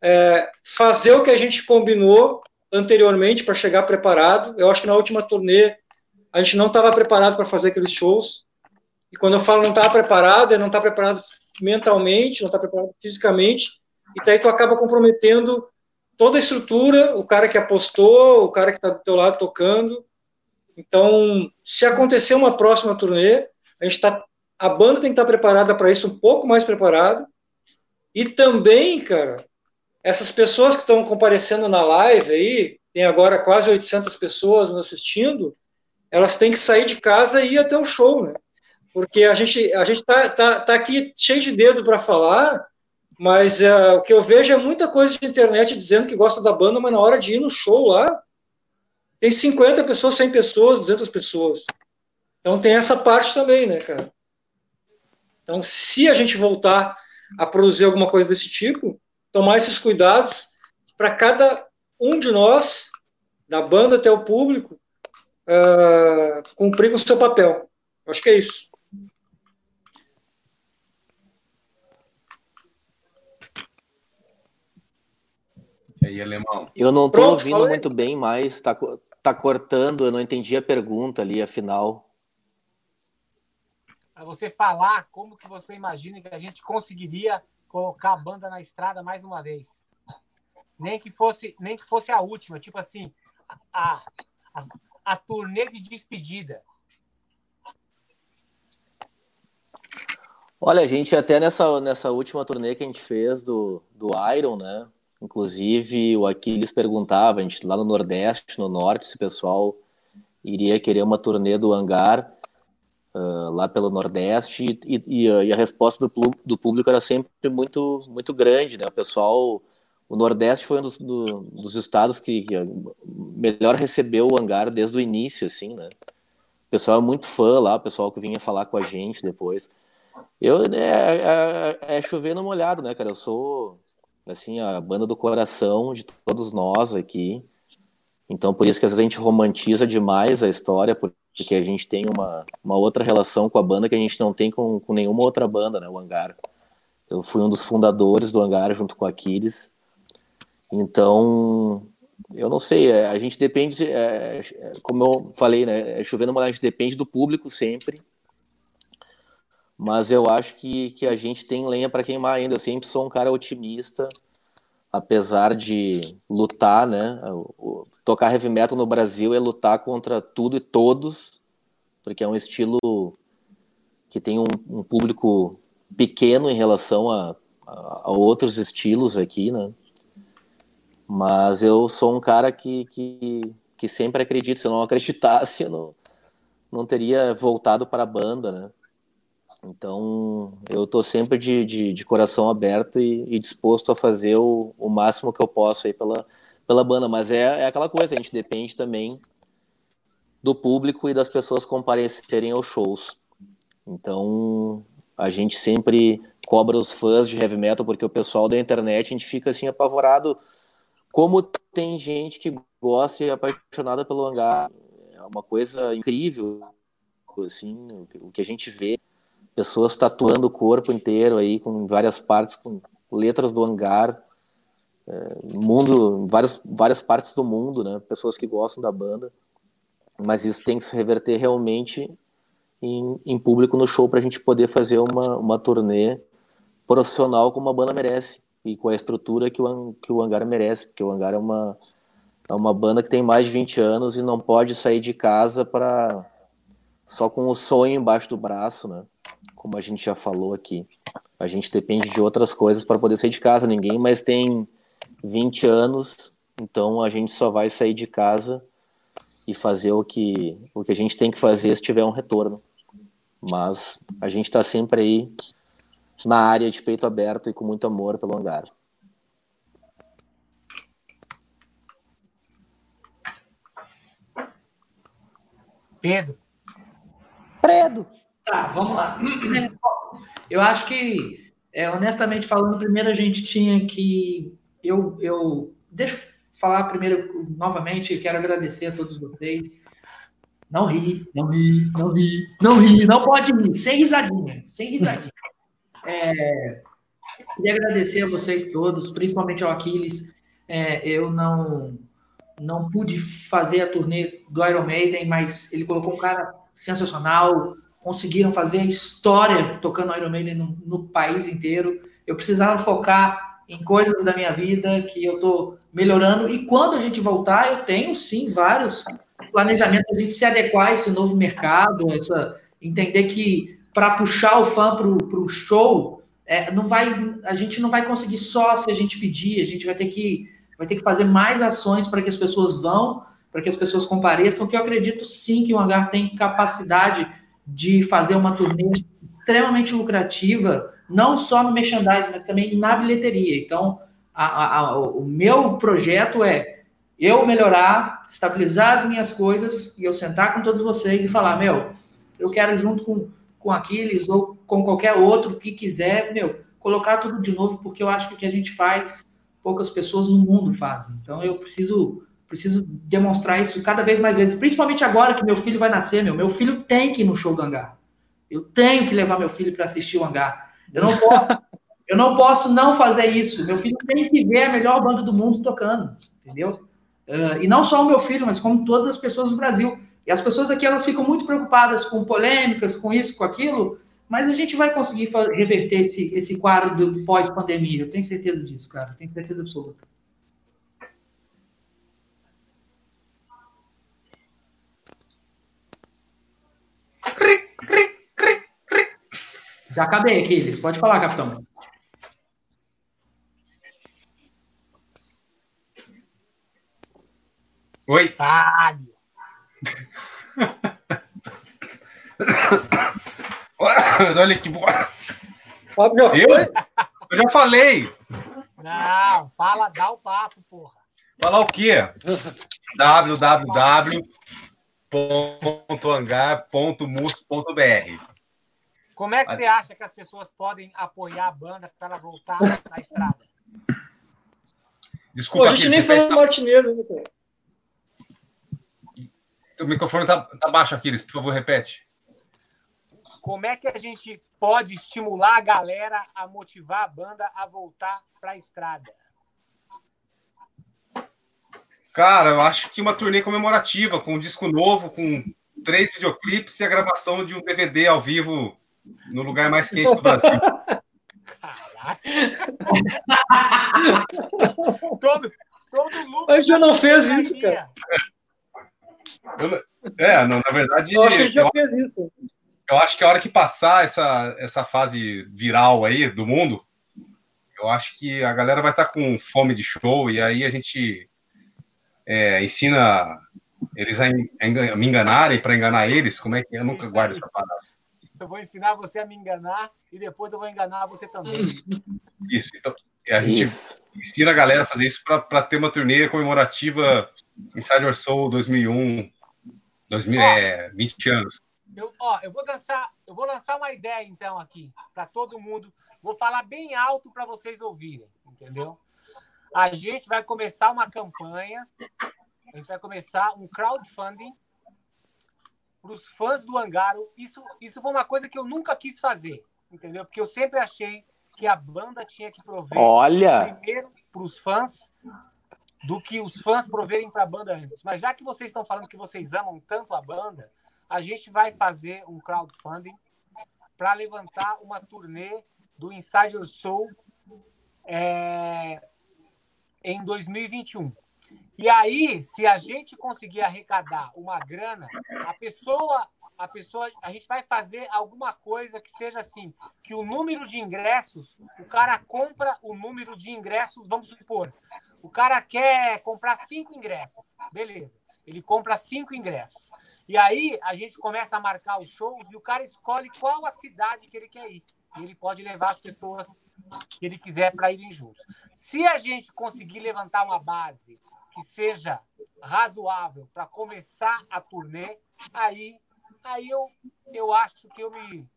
G: É, fazer o que a gente combinou anteriormente para chegar preparado. Eu acho que na última turnê a gente não estava preparado para fazer aqueles shows. E quando eu falo não estava preparado, é não estar tá preparado mentalmente, não estar tá preparado fisicamente. E daí tu acaba comprometendo toda a estrutura, o cara que apostou, o cara que está do teu lado tocando. Então, se acontecer uma próxima turnê, a gente tá, a banda tem que estar tá preparada para isso, um pouco mais preparada. E também, cara, essas pessoas que estão comparecendo na live aí, tem agora quase 800 pessoas nos assistindo, elas têm que sair de casa e ir até o show, né? Porque a gente a gente tá, tá, tá aqui cheio de dedo para falar, mas uh, o que eu vejo é muita coisa de internet dizendo que gosta da banda, mas na hora de ir no show lá, tem 50 pessoas, 100 pessoas, 200 pessoas. Então tem essa parte também, né, cara? Então, se a gente voltar a produzir alguma coisa desse tipo, tomar esses cuidados para cada um de nós, da banda até o público, uh, cumprir com o seu papel. Acho que é isso.
C: Aí, alemão?
D: Eu não estou ouvindo falei. muito bem, mas está tá cortando, eu não entendi a pergunta ali, afinal.
A: Para você falar como que você imagina que a gente conseguiria colocar a banda na estrada mais uma vez. Nem que fosse, nem que fosse a última, tipo assim, a, a, a turnê de despedida.
D: Olha, a gente até nessa, nessa última turnê que a gente fez do, do Iron, né? Inclusive, o Aquiles perguntava, a gente lá no Nordeste, no Norte, se o pessoal iria querer uma turnê do hangar uh, lá pelo Nordeste, e, e, e a resposta do, do, público era sempre muito, muito grande, né? O pessoal, o Nordeste foi um dos, do, dos estados que, melhor recebeu o hangar desde o início, assim, né? O pessoal é muito fã lá, o pessoal que vinha falar com a gente depois. Eu, é, é, é chover no molhado, né, cara? Eu sou assim, a banda do coração de todos nós aqui. Então, por isso que às vezes a gente romantiza demais a história, porque a gente tem uma, uma outra relação com a banda que a gente não tem com, com nenhuma outra banda, né, o Hangar. Eu fui um dos fundadores do Hangar junto com a Aquiles. Então, eu não sei, é, a gente depende, é, é, como eu falei, né, é chovendo, mas a gente depende do público sempre mas eu acho que, que a gente tem lenha para queimar ainda. Eu sempre sou um cara otimista, apesar de lutar, né? Tocar heavy metal no Brasil é lutar contra tudo e todos, porque é um estilo que tem um, um público pequeno em relação a, a, a, outros estilos aqui, né? Mas eu sou um cara que, que, que sempre acredito. Se eu não acreditasse, eu não, não teria voltado para a banda, né? Então, eu estou sempre de, de, de, coração aberto e, e disposto a fazer o, o, máximo que eu posso aí pela, pela banda. Mas é, é aquela coisa, a gente depende também do público e das pessoas comparecerem aos shows. Então, a gente sempre cobra os fãs de heavy metal, porque o pessoal da internet, a gente fica assim apavorado. Como tem gente que gosta e é apaixonada pelo hangar. É uma coisa incrível, assim, o que a gente vê pessoas tatuando o corpo inteiro aí com várias partes com letras do hangar. É, mundo várias várias partes do mundo né? Pessoas que gostam da banda. Mas isso tem que se reverter realmente em, em público no show para a gente poder fazer uma, uma turnê profissional como a banda merece e com a estrutura que o, que o hangar merece porque o hangar é uma é uma banda que tem mais de 20 anos e não pode sair de casa para só com o sonho embaixo do braço, né? Como a gente já falou aqui. A gente depende de outras coisas para poder sair de casa. Ninguém mais tem 20 anos, então a gente só vai sair de casa e fazer o que, o que a gente tem que fazer se tiver um retorno. Mas a gente está sempre aí na área de peito aberto e com muito amor pelo hangar.
A: Pedro.
E: Pedro. Tá, vamos lá. Eu acho que, é, honestamente falando, primeiro a gente tinha que. Eu, eu deixa eu falar primeiro, novamente, quero agradecer a todos vocês. Não ri, não ri, não ri, não ri, não pode rir, sem risadinha, sem risadinha. É, queria agradecer a vocês todos, principalmente ao Aquiles. É, eu não não pude fazer a turnê do Iron Maiden, mas ele colocou um cara sensacional, conseguiram fazer a história tocando Iron Maiden no, no país inteiro. Eu precisava focar em coisas da minha vida que eu estou melhorando. E quando a gente voltar, eu tenho sim vários planejamentos, a gente se adequar a esse novo mercado, essa, entender que para puxar o fã para o show, é, não vai, a gente não vai conseguir só se a gente pedir, a gente vai ter que, vai ter que fazer mais ações para que as pessoas vão, para que as pessoas compareçam, que eu acredito sim que o Hangar tem capacidade de fazer uma turnê extremamente lucrativa, não só no merchandising, mas também na bilheteria. Então, a, a, o meu projeto é eu melhorar, estabilizar as minhas coisas e eu sentar com todos vocês e falar, meu, eu quero junto com, com Aquiles ou com qualquer outro que quiser, meu, colocar tudo de novo, porque eu acho que o que a gente faz, poucas pessoas no mundo fazem. Então eu preciso preciso demonstrar isso cada vez mais vezes, principalmente agora que meu filho vai nascer, meu, meu filho tem que ir no show do Hangar. Eu tenho que levar meu filho para assistir o Hangar. Eu não posso, (laughs) eu não posso não fazer isso. Meu filho tem que ver a melhor banda do mundo tocando, entendeu? Uh, e não só o meu filho, mas como todas as pessoas do Brasil. E as pessoas aqui elas ficam muito preocupadas com polêmicas, com isso, com aquilo, mas a gente vai conseguir reverter esse, esse quadro do pós-pandemia. Eu tenho certeza disso, cara. tenho certeza absoluta. Já acabei, Aquiles. Pode falar, capitão.
C: Oi.
A: Fábio. (coughs)
C: Olha que boa.
G: Fábio já
C: Eu? Eu já falei.
A: Não, fala, dá o papo, porra.
C: Falar o quê? www.hangar.mus.br
A: Como é que você acha que as pessoas podem apoiar a banda para voltar na estrada?
C: Desculpa,
G: Pô, a gente nem falou do Martinez ainda, cara.
C: o microfone tá, tá baixo, Aquiles. Por favor, repete.
A: Como é que a gente pode estimular a galera a motivar a banda a voltar para a estrada?
C: Cara, eu acho que uma turnê comemorativa, com um disco novo, com três videoclipes e a gravação de um DVD ao vivo no lugar mais quente do Brasil.
A: Caraca! (laughs) todo, todo
G: A gente já não fez isso.
C: Eu não- é, não, na verdade,
G: Eu acho que já
C: eu,
G: fez isso.
C: eu acho que a hora que passar essa, essa fase viral aí do mundo, eu acho que a galera vai estar com fome de show e aí a gente é, ensina eles a, engan- me enganarem para enganar eles. Como é que eu nunca guardo essa palavra?
A: Eu vou ensinar você a me enganar e depois eu vou enganar você também.
C: Isso. Então, a gente
D: Isso.
C: ensina a galera a fazer isso para ter uma turnê comemorativa Inside Your Soul 2001, 2000,
A: Ó.
C: é, 20 anos.
A: Eu, ó, eu vou lançar, eu vou lançar uma ideia então aqui para todo mundo. Vou falar bem alto para vocês ouvirem, entendeu? A gente vai começar uma campanha, a gente vai começar um crowdfunding para os fãs do Angaro. Isso, isso foi uma coisa que eu nunca quis fazer, entendeu? Porque eu sempre achei que a banda tinha que prover
D: Olha,
A: primeiro para os fãs do que os fãs proverem para a banda antes. Mas já que vocês estão falando que vocês amam tanto a banda, a gente vai fazer um crowdfunding para levantar uma turnê do Inside Your Soul é, em 2021. E aí, se a gente conseguir arrecadar uma grana, a pessoa, a pessoa, a gente vai fazer alguma coisa que seja assim, que o número de ingressos, o cara compra o número de ingressos, vamos supor, o cara quer comprar cinco ingressos, beleza? Ele compra cinco ingressos. E aí a gente começa a marcar os shows e o cara escolhe qual a cidade que ele quer ir. Ele pode levar as pessoas que ele quiser para irem juntos. Se a gente conseguir levantar uma base que seja razoável para começar a turnê, aí, aí eu, eu acho que eu me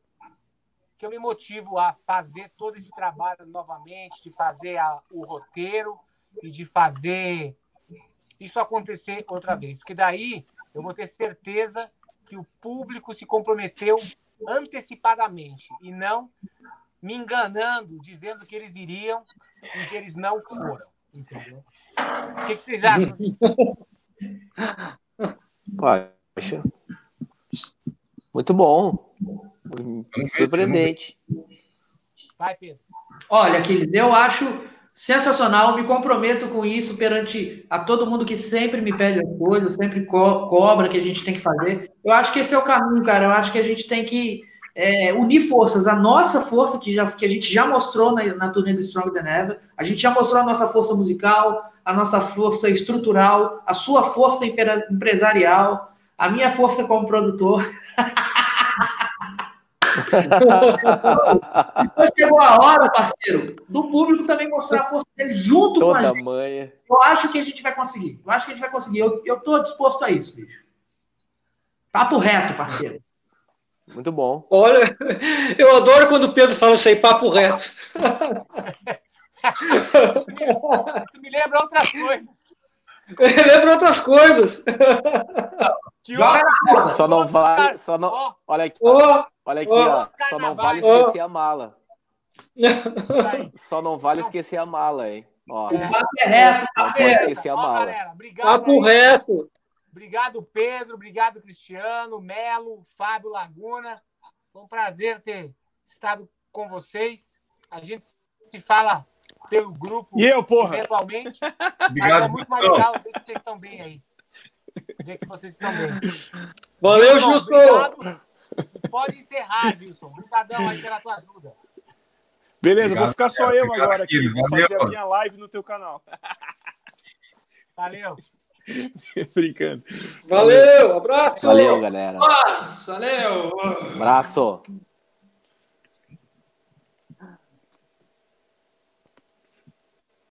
A: que eu me motivo a fazer todo esse trabalho novamente, de fazer a- o roteiro e de fazer isso acontecer outra vez, porque daí eu vou ter certeza que o público se comprometeu antecipadamente e não me enganando, dizendo que eles iriam e que eles não foram. Entendeu? O que, que vocês acham? (laughs)
D: Poxa. Muito bom. Surpreendente.
A: Vai, Pedro.
E: Olha, Aquiles, eu acho sensacional, me comprometo com isso perante a todo mundo que sempre me pede as coisas, sempre co cobra que a gente tem que fazer. Eu acho que esse é o caminho, cara. Eu acho que a gente tem que é, unir forças. A nossa força, que, já, que a gente já mostrou na, na turnê do Strong Than Ever, a gente já mostrou a nossa força musical, a nossa força estrutural, a sua força empresarial, a minha força como produtor. (laughs) Depois chegou a hora, parceiro, do público também mostrar a força dele junto
D: Toda
E: com a gente.
D: manha.
E: Eu acho que a gente vai conseguir. Eu acho que a gente vai conseguir. Eu, eu tô disposto a isso, bicho. Papo reto, parceiro.
D: Muito bom.
G: Olha, eu adoro quando o Pedro fala isso aí, papo reto.
A: Isso (laughs) me, isso me lembra outras coisas.
G: Lembra outras coisas.
A: Que
E: Joga
A: outras coisas?
D: Só não vai. Só não, olha aqui,
G: Ó,
D: olha aqui,
G: ó.
D: ó. Só não vale esquecer a mala. Só não vale esquecer a mala, hein? Ó,
E: O papo é reto, papo é reto.
D: esquecer a
A: Ó,
D: mala.
A: galera, obrigado,
G: papo reto.
A: obrigado Pedro, obrigado Cristiano, Melo, Fábio Laguna. Foi um prazer ter estado com vocês. A gente se fala pelo grupo
B: E eu, porra?
A: eventualmente. Mas é
C: Obrigado.
A: muito mais legal ver que vocês estão bem aí. Ver que vocês estão bem.
G: Valeu,
A: Gilson, obrigado. Pode encerrar, Gilson. Obrigadão aí pela tua ajuda.
B: Beleza,
C: Obrigado,
B: vou ficar só
C: cara.
B: eu
C: Obrigado,
B: agora aqui. Vou
C: Valeu.
B: fazer a minha live no teu canal.
A: Valeu. (laughs)
B: Brincando.
G: Valeu, abraço.
D: Valeu, galera.
E: Valeu.
D: Abraço.